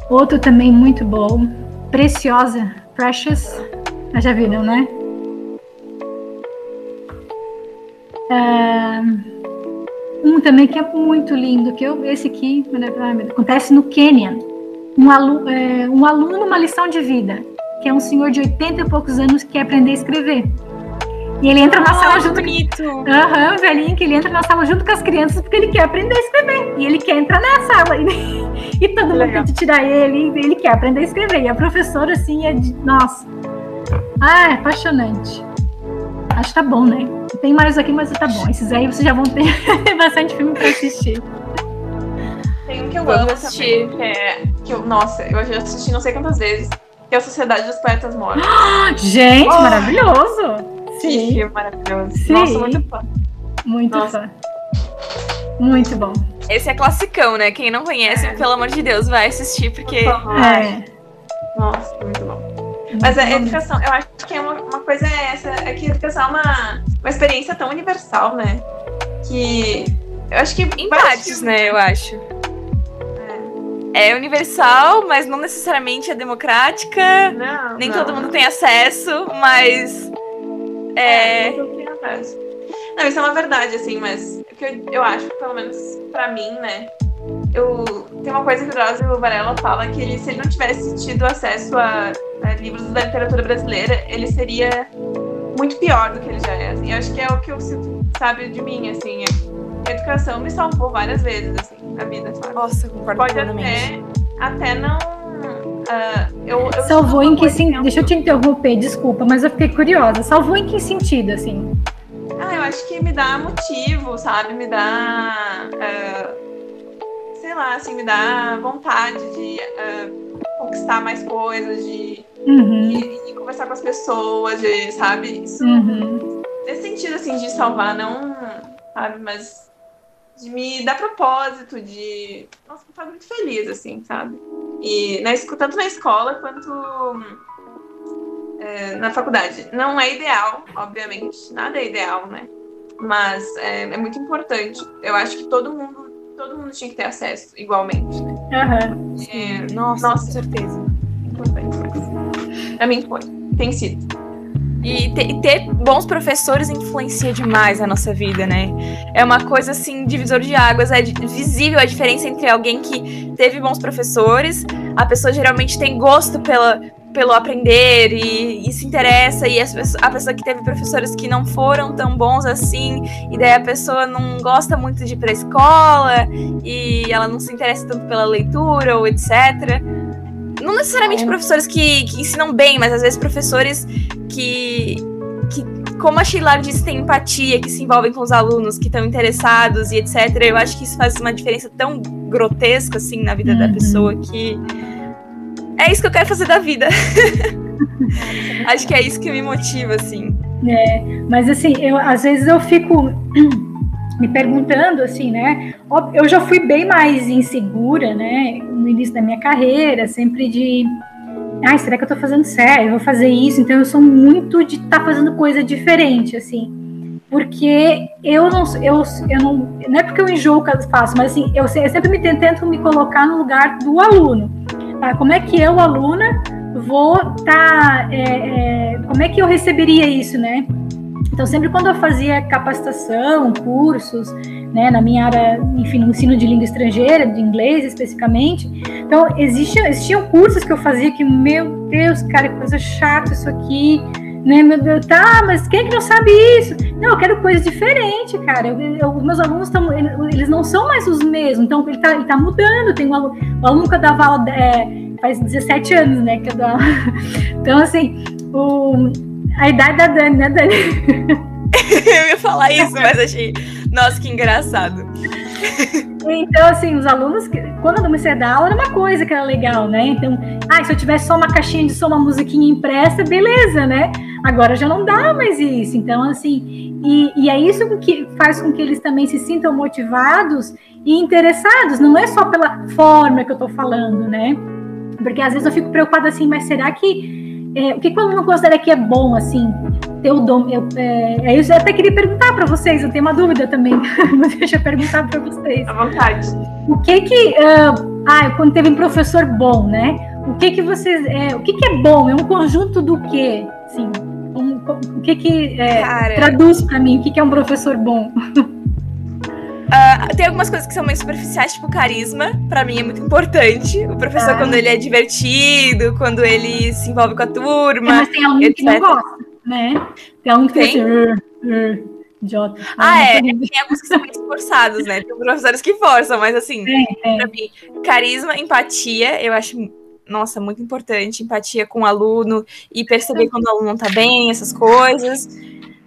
Outro também muito bom. Preciosa. Precious. Já viram, né? Um também que é muito lindo, que eu, esse aqui acontece no Quênia. Um, alu, é, um aluno, uma lição de vida, que é um senhor de 80 e poucos anos que quer aprender a escrever. E ele entra oh, na sala junto. Bonito. Aham, uhum, velhinho, que ele entra na sala junto com as crianças porque ele quer aprender a escrever. E ele quer entrar na sala. E, e todo mundo Legal. tenta tirar ele. E ele quer aprender a escrever. E a professora, assim, é de. Nossa. Ah, é apaixonante. Acho que tá bom, né? Tem mais aqui, mas tá bom. Esses aí vocês já vão ter bastante filme pra assistir. Tem um que eu Vamos amo assistir. também, que é. Que eu, nossa, eu já assisti não sei quantas vezes. Que é a Sociedade dos Poetas Mortos. Gente, oh! maravilhoso! Sim. Que filme maravilhoso. Sim. Nossa, muito fã. Muito nossa. fã. Muito bom. Esse é classicão, né? Quem não conhece, é. pelo amor de Deus, vai assistir, porque. É. Nossa, muito bom. Mas a educação, eu acho que é uma, uma coisa é essa, é que a educação é uma, uma experiência tão universal, né? Que eu acho que. Em partes, né? Eu acho. É. é universal, mas não necessariamente é democrática. Não, nem não. todo mundo tem acesso, mas. É. é não, tem acesso. não, isso é uma verdade, assim, mas o que eu, eu acho, pelo menos pra mim, né? Eu tem uma coisa que o Drauzio Varela fala que ele, se ele não tivesse tido acesso a, a, livros da literatura brasileira, ele seria muito pior do que ele já é. Assim. Eu acho que é o que eu sinto, sabe, de mim, assim. A educação me salvou várias vezes, assim, na vida, sabe? Nossa, concordo Pode até, até não... Uh, eu, eu Salvou em que sentido? Deixa eu te interromper, desculpa, mas eu fiquei curiosa. Salvou em que sentido, assim? Ah, eu acho que me dá motivo, sabe? Me dá... Uh, sei lá, assim, me dá vontade de uh, conquistar mais coisas, de, uhum. de, de, conversar com as pessoas, de, sabe? Isso, uhum. Nesse sentido, assim, de salvar, não, sabe, mas de me dar propósito, de. Nossa, me faz muito feliz, assim, sabe? E na, tanto na escola quanto é, na faculdade. Não é ideal, obviamente, nada é ideal, né? Mas é, é muito importante. Eu acho que todo mundo todo mundo tinha que ter acesso igualmente, né? Uhum. É, nossa, nossa, com certeza. Importante. Pra mim foi. Tem sido. E ter, ter, bons professores influencia demais a nossa vida, né? É uma coisa assim, divisor de águas. É visível a diferença entre alguém que teve bons professores, a pessoa geralmente tem gosto pela, pelo aprender e, e se interessa, e a pessoa que teve professores que não foram tão bons assim, e daí a pessoa não gosta muito de ir pra escola, e ela não se interessa tanto pela leitura ou etc. Não necessariamente é. professores que, que ensinam bem, mas às vezes professores que, que como a Sheila disse, tem empatia, que se envolvem com os alunos, que estão interessados e etc. Eu acho que isso faz uma diferença tão grotesca, assim, na vida uhum. da pessoa que é isso que eu quero fazer da vida. Acho que é isso que me motiva, assim. É, mas assim, eu às vezes eu fico me perguntando assim, né? Eu já fui bem mais insegura, né? No início da minha carreira, sempre de ai, será que eu tô fazendo certo? Eu vou fazer isso. Então eu sou muito de estar tá fazendo coisa diferente, assim. Porque eu não, eu, eu não, não é porque eu enjoo que eu faço, mas assim, eu, eu sempre me tento me colocar no lugar do aluno. Tá? Como é que eu, aluna, vou. Tá, é, é, como é que eu receberia isso, né? Então, sempre quando eu fazia capacitação, cursos, né, na minha área, enfim, no ensino de língua estrangeira, de inglês especificamente, então existiam, existiam cursos que eu fazia que, meu Deus, cara, que coisa chata isso aqui, né, meu Deus, tá, mas quem é que não sabe isso? Não, eu quero coisa diferente, cara. Eu, eu, meus alunos estão, eles não são mais os mesmos, então ele tá, ele tá mudando. Tem um aluno, o aluno que eu dava aula é, faz 17 anos, né, que eu. Então, assim, o, a idade da Dani, né, Dani? eu ia falar isso, mas achei, nossa, que engraçado. Então, assim, os alunos, quando eu comecei a dar aula, era uma coisa que era legal, né? Então, ah, se eu tivesse só uma caixinha de som, uma musiquinha impressa, beleza, né? Agora já não dá mais isso. Então, assim, e, e é isso que faz com que eles também se sintam motivados e interessados. Não é só pela forma que eu estou falando, né? Porque às vezes eu fico preocupada assim, mas será que é, o que quando não considera que é bom assim ter o dom? Eu, é, eu até queria perguntar para vocês. Eu tenho uma dúvida também. Deixa eu perguntar para vocês. À vontade. O que que uh, ah, quando teve um professor bom, né? O que que vocês é, o que que é bom? É um conjunto do quê? Sim. Um, o que que é, traduz para mim? O que que é um professor bom? Uh, tem algumas coisas que são meio superficiais, tipo carisma, para mim é muito importante. O professor, ah. quando ele é divertido, quando ele se envolve com a turma. É, mas tem aluno etc. que não gosta, né? Tem aluno que tem? Assim, uh, uh. Idiota. Ah, ah é. Tem alguns que são muito esforçados, né? Tem professores que forçam, mas assim, tem, tem. pra mim, carisma, empatia, eu acho nossa, muito importante, empatia com o aluno e perceber quando o aluno não tá bem, essas coisas.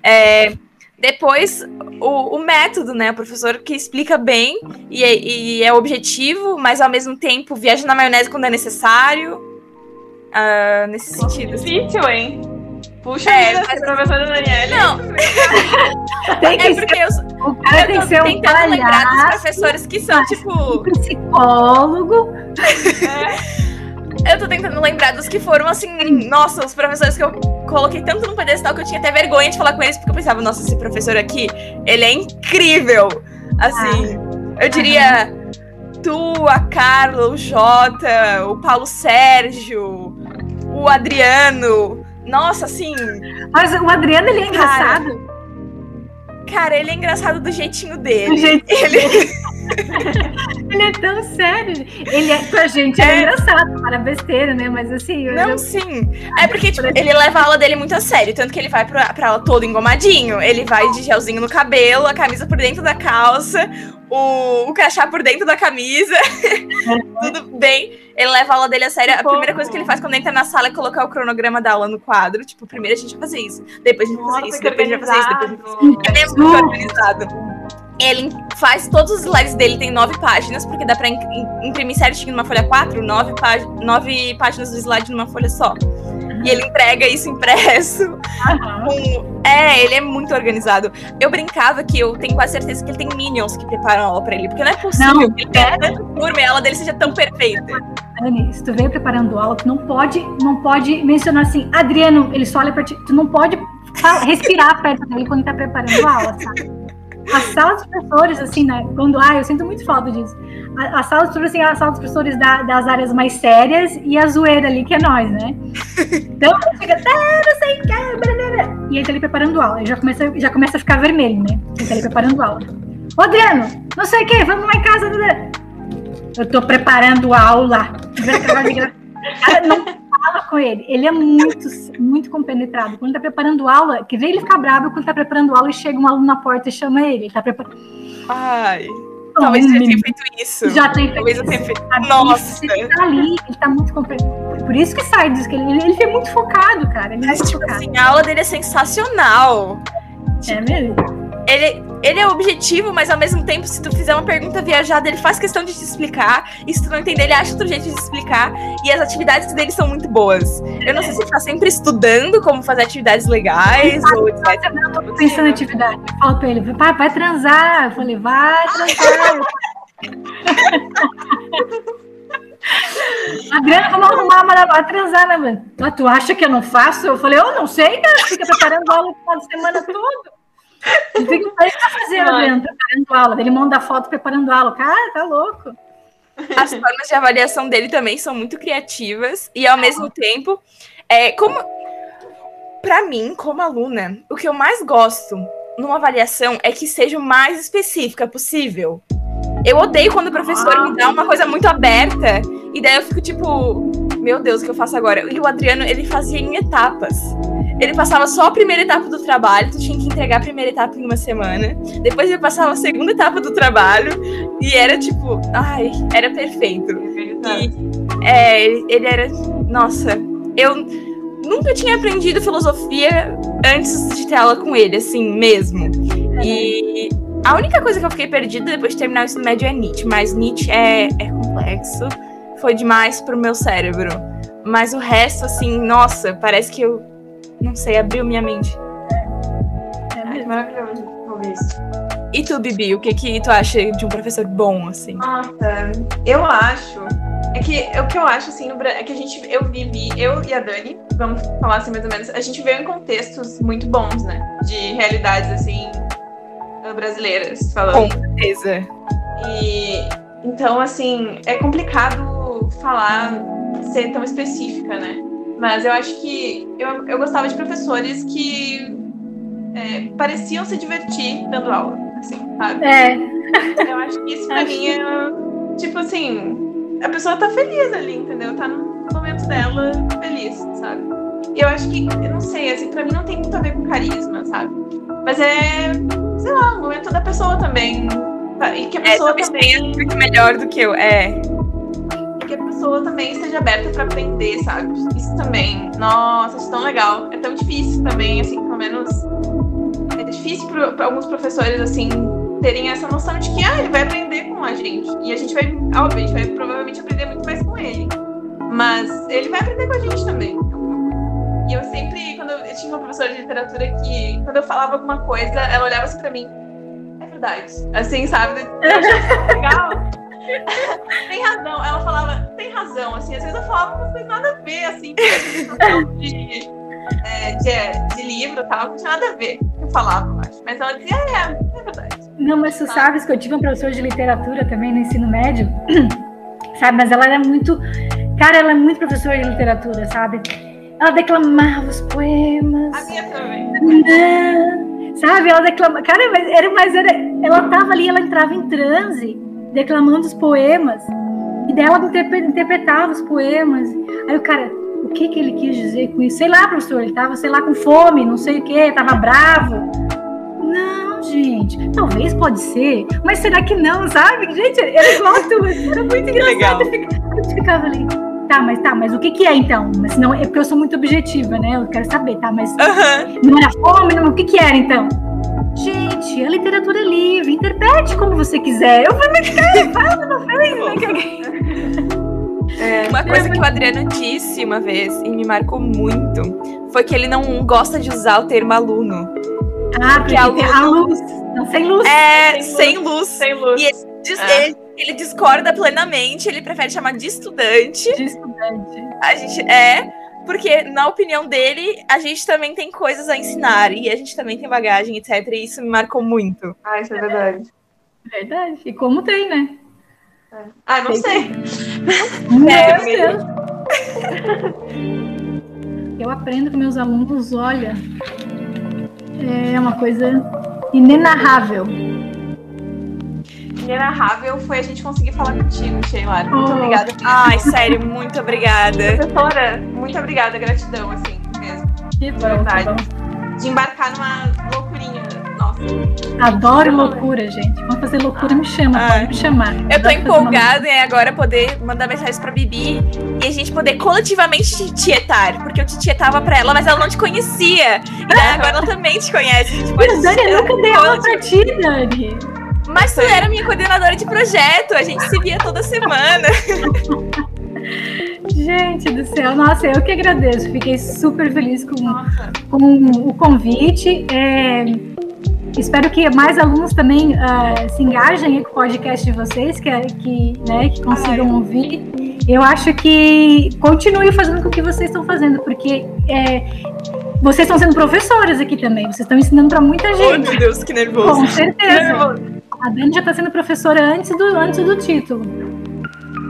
É, depois, o, o, método, né? O professor que explica bem e é, e é, objetivo, mas ao mesmo tempo viaja na maionese quando é necessário. Uh, nesse sentido. Assim. Difícil, hein? Puxa é, aí, mas... professora Daniela. Não. tem que é porque ser, eu, o cara eu tem que ser um palhaço, lembrar dos professores que são, tipo... Psicólogo. É. Eu tô tentando lembrar dos que foram assim, nossa, os professores que eu coloquei tanto no pedestal que eu tinha até vergonha de falar com eles, porque eu pensava, nossa, esse professor aqui, ele é incrível. Assim, ah. eu diria tu, a Carla, o Jota, o Paulo Sérgio, o Adriano. Nossa, assim. Mas o Adriano, ele é engraçado. Cara, ele é engraçado do jeitinho dele. Do jeitinho ele... ele é tão sério. Ele é, pra gente é, é engraçado, para besteira, né? Mas assim. Não, eu... sim. É porque, tipo, ele leva a aula dele muito a sério. Tanto que ele vai pra, pra aula todo engomadinho. Ele vai de gelzinho no cabelo, a camisa por dentro da calça, o, o crachá por dentro da camisa. Tudo bem. Ele leva a aula dele a sério. A primeira coisa que ele faz quando entra na sala é colocar o cronograma da aula no quadro. Tipo, primeiro a gente vai fazer isso, depois a gente vai fazer isso, depois a gente vai fazer isso, depois a gente vai fazer isso. Ele é muito organizado. Ele faz todos os slides dele, tem nove páginas, porque dá pra imprimir certinho numa folha 4, nove, nove páginas do slide numa folha só. E ele entrega isso impresso. Com... É, ele é muito organizado. Eu brincava que eu tenho quase certeza que ele tem minions que preparam a aula pra ele, porque não é possível não, que ele tenha tanto turma e a aula dele seja tão perfeita. Anne, se tu veio preparando aula, tu não pode, não pode mencionar assim, Adriano, ele só olha pra ti, tu não pode respirar perto dele quando tá preparando a aula, sabe? A sala dos professores, assim, né? Quando, ah, eu sinto muito falta disso. A, a sala dos professores, assim, é a sala dos professores da, das áreas mais sérias e a zoeira ali, que é nós, né? Então, chega, ah, não sei o que, e aí tá ali preparando aula. E já começa, já começa a ficar vermelho, né? Ele tá ali preparando aula. Ô, Adriano, não sei o que, vamos lá em casa. Eu tô preparando aula. Cara, não com ele. Ele é muito, muito compenetrado. Quando tá preparando aula, que vê ele ficar bravo quando tá preparando aula e chega um aluno na porta e chama ele. Ele tá preparando. Ai. Talvez ele tenha feito isso. Já tem feito Talvez eu tenha feito. Nossa. Ele tá ali, ele tá muito compenetrado. Por isso que sai disso, que ele, ele, ele é muito focado, cara. Ele é Mas, muito tipo focado. assim, a aula dele é sensacional. É mesmo? Ele, ele é objetivo, mas ao mesmo tempo, se tu fizer uma pergunta viajada, ele faz questão de te explicar. E se tu não entender, ele acha outro jeito de explicar. E as atividades dele são muito boas. Eu não sei se ele tá sempre estudando como fazer atividades legais. Ah, ou etc. Eu tô pensando em atividade. Eu falo pra ele, pai, vai transar. Eu falei, vai transar. Adriana, vamos arrumar para transar, né, mano? Mas tu acha que eu não faço? Eu falei, eu não sei, cara. Fica preparando aula o final de semana todo. O que ele tá fazendo dentro, preparando aula? Ele manda foto preparando aula. Cara, tá louco. As formas de avaliação dele também são muito criativas e ao mesmo tempo, é, como para mim, como aluna, o que eu mais gosto numa avaliação é que seja o mais específica possível. Eu odeio quando o professor me dá uma coisa muito aberta e daí eu fico tipo, meu Deus, o que eu faço agora? E o Adriano, ele fazia em etapas. Ele passava só a primeira etapa do trabalho, tu tinha que entregar a primeira etapa em uma semana. Depois ele passava a segunda etapa do trabalho e era tipo, ai, era perfeito. E, é, ele era, nossa, eu nunca tinha aprendido filosofia antes de ter aula com ele, assim, mesmo. E a única coisa que eu fiquei perdida depois de terminar o ensino médio é Nietzsche, mas Nietzsche é, é complexo, foi demais pro meu cérebro. Mas o resto, assim, nossa, parece que eu não sei, abriu minha mente. É mesmo. maravilhoso ouvir isso. E tu, Bibi, o que que tu acha de um professor bom, assim? Nossa, eu acho. É que o que eu acho, assim, no é que a gente. Eu vivi, eu e a Dani, vamos falar assim mais ou menos, a gente veio em contextos muito bons, né? De realidades, assim, brasileiras, falando. Com certeza. E então, assim, é complicado falar, ser tão específica, né? Mas eu acho que eu, eu gostava de professores que é, pareciam se divertir dando aula, assim, sabe? É, Eu acho que isso pra mim é, tipo assim, a pessoa tá feliz ali, entendeu? Tá no momento dela feliz, sabe? E eu acho que, eu não sei, assim, pra mim não tem muito a ver com carisma, sabe? Mas é, sei lá, o momento da pessoa também. E que a É, pessoa talvez também. muito melhor do que eu. É. Que a pessoa também esteja aberta pra aprender, sabe? Isso também. Nossa, acho tão legal. É tão difícil também, assim, pelo menos. É difícil para alguns professores, assim, terem essa noção de que, ah, ele vai aprender com a gente. E a gente vai, óbvio, a gente vai provavelmente aprender muito mais com ele. Mas ele vai aprender com a gente também. E eu sempre, quando eu, eu tinha uma professora de literatura que, quando eu falava alguma coisa, ela olhava assim pra mim. É verdade. Assim, sabe? Eu achava legal. tem razão. Ela falava, tem razão. Assim, às vezes eu falava umas coisas nada a ver, assim, de, é, de, de livro tal, não tinha nada a ver que eu falava, acho. Mas ela dizia, é, é verdade. Não, mas tu sabes que eu tive uma professora de literatura também no ensino médio, sabe? Mas ela era muito. Cara, ela é muito professora de literatura, sabe? Ela declamava os poemas. A minha também. Não, sabe? Ela declamava. Cara, mas era, mas era. Ela tava ali, ela entrava em transe, declamando os poemas. E daí ela interpre- interpretava os poemas. Aí o cara, o que que ele quis dizer com isso? Sei lá, professor, ele tava, sei lá, com fome, não sei o que, tava bravo. Não, gente, talvez pode ser, mas será que não, sabe? Gente, era igual tu, era muito engraçado. legal. Eu fica- Eu ficava ali, tá, mas tá, mas o que que é então? Mas não, é porque eu sou muito objetiva, né? Eu quero saber, tá, mas não era fome, não, o que que era então? Gente, a literatura é livre, interprete como você quiser. Eu falei, cara, fala vez, né? É, Uma coisa que o Adriano disse uma vez e me marcou muito foi que ele não gosta de usar o termo aluno. Ah, porque a tem a luz, não sem luz. É, sem sem luz. sem luz. E Diz- É. ele, ele discorda plenamente, ele prefere chamar de estudante. De estudante. A gente é, porque na opinião dele, a gente também tem coisas a ensinar e a gente também tem bagagem, etc. E isso me marcou muito. Ah, isso é verdade. Verdade. E como tem, né? Ah, não Tem sei. Meu É, Deus. Eu aprendo com meus alunos, olha, é uma coisa inenarrável. Inenarrável foi a gente conseguir falar contigo, Sheila. Muito Oh. obrigada. Ai, sério, muito obrigada. Professora, muito obrigada, gratidão, assim, mesmo. Que bom, Verdade. que bom. De embarcar numa loucurinha. Nossa. Adoro loucura, gente. Vamos fazer loucura, me chama, Ai. pode me chamar. Eu tô empolgada em agora poder mandar mensagens pra Bibi e a gente poder coletivamente te tietar, porque eu te tietava pra ela, mas ela não te conhecia. E daí agora ela também te conhece. A gente pode Mas, Dani, eu nunca dei aula pra ti, Dani. Mas tu era minha coordenadora de projeto, a gente se via toda semana. Gente do céu, nossa, eu que agradeço. Fiquei super feliz com, com o convite. É, espero que mais alunos também ah, se engajem com o podcast de vocês, que, que, né, que consigam ouvir. Eu acho que continue fazendo com o que vocês estão fazendo, porque é, vocês estão sendo professoras aqui também. Vocês estão ensinando para muita Oh, gente. meu Deus, que nervoso. Com certeza. A Dani já está sendo professora antes do, antes do título.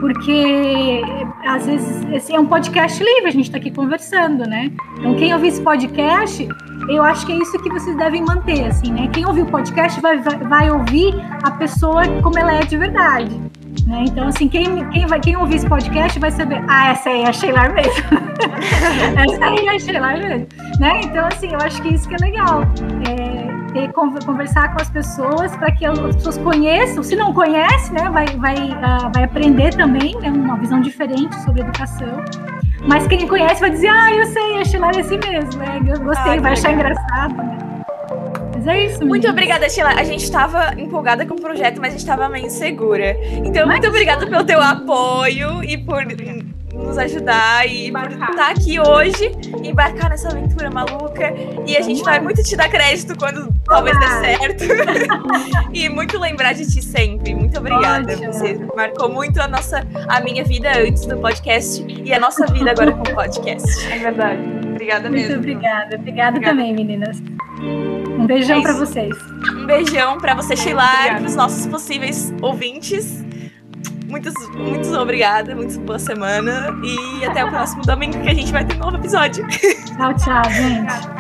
Porque, às vezes, esse é um podcast livre, a gente está aqui conversando, né? Então, quem ouvir esse podcast, eu acho que é isso que vocês devem manter, assim, né? Quem ouvir o podcast vai, vai, vai ouvir a pessoa como ela é de verdade. Né? Então, assim, quem, quem, vai, quem ouvir esse podcast vai saber, ah, essa aí é a Sheila mesmo. essa aí é a Sheila mesmo. Né? Então, assim, eu acho que isso que é legal. É, conversar com as pessoas para que as pessoas conheçam. Se não conhece, né, vai, vai, ah, vai aprender também, né, uma visão diferente sobre educação. Mas quem conhece vai dizer, ah, eu sei, a Sheila é assim mesmo. né? Eu gostei, Ah, vai achar legal. engraçado. Né? Mas é isso, Muito obrigada, Sheila. A gente tava empolgada com o projeto, mas a gente tava meio insegura. Então, muito obrigada pelo teu apoio e por nos ajudar e Embarcar. estar aqui hoje, embarcar nessa aventura maluca. E a gente vai muito te dar crédito quando talvez dê certo. e muito lembrar de ti sempre. Muito obrigada. Ótimo. Você marcou muito a nossa, a minha vida antes do podcast e a nossa vida agora com o podcast. É verdade. Obrigada Muito mesmo. obrigada. Obrigada Obrigada. também, meninas. Um beijão É isso. vocês. Um beijão pra você, Sheila, Obrigada. pros nossos possíveis ouvintes. Muitos, muitos obrigada, muito boa semana e até o próximo domingo que a gente vai ter um novo episódio. Tchau, tchau, gente.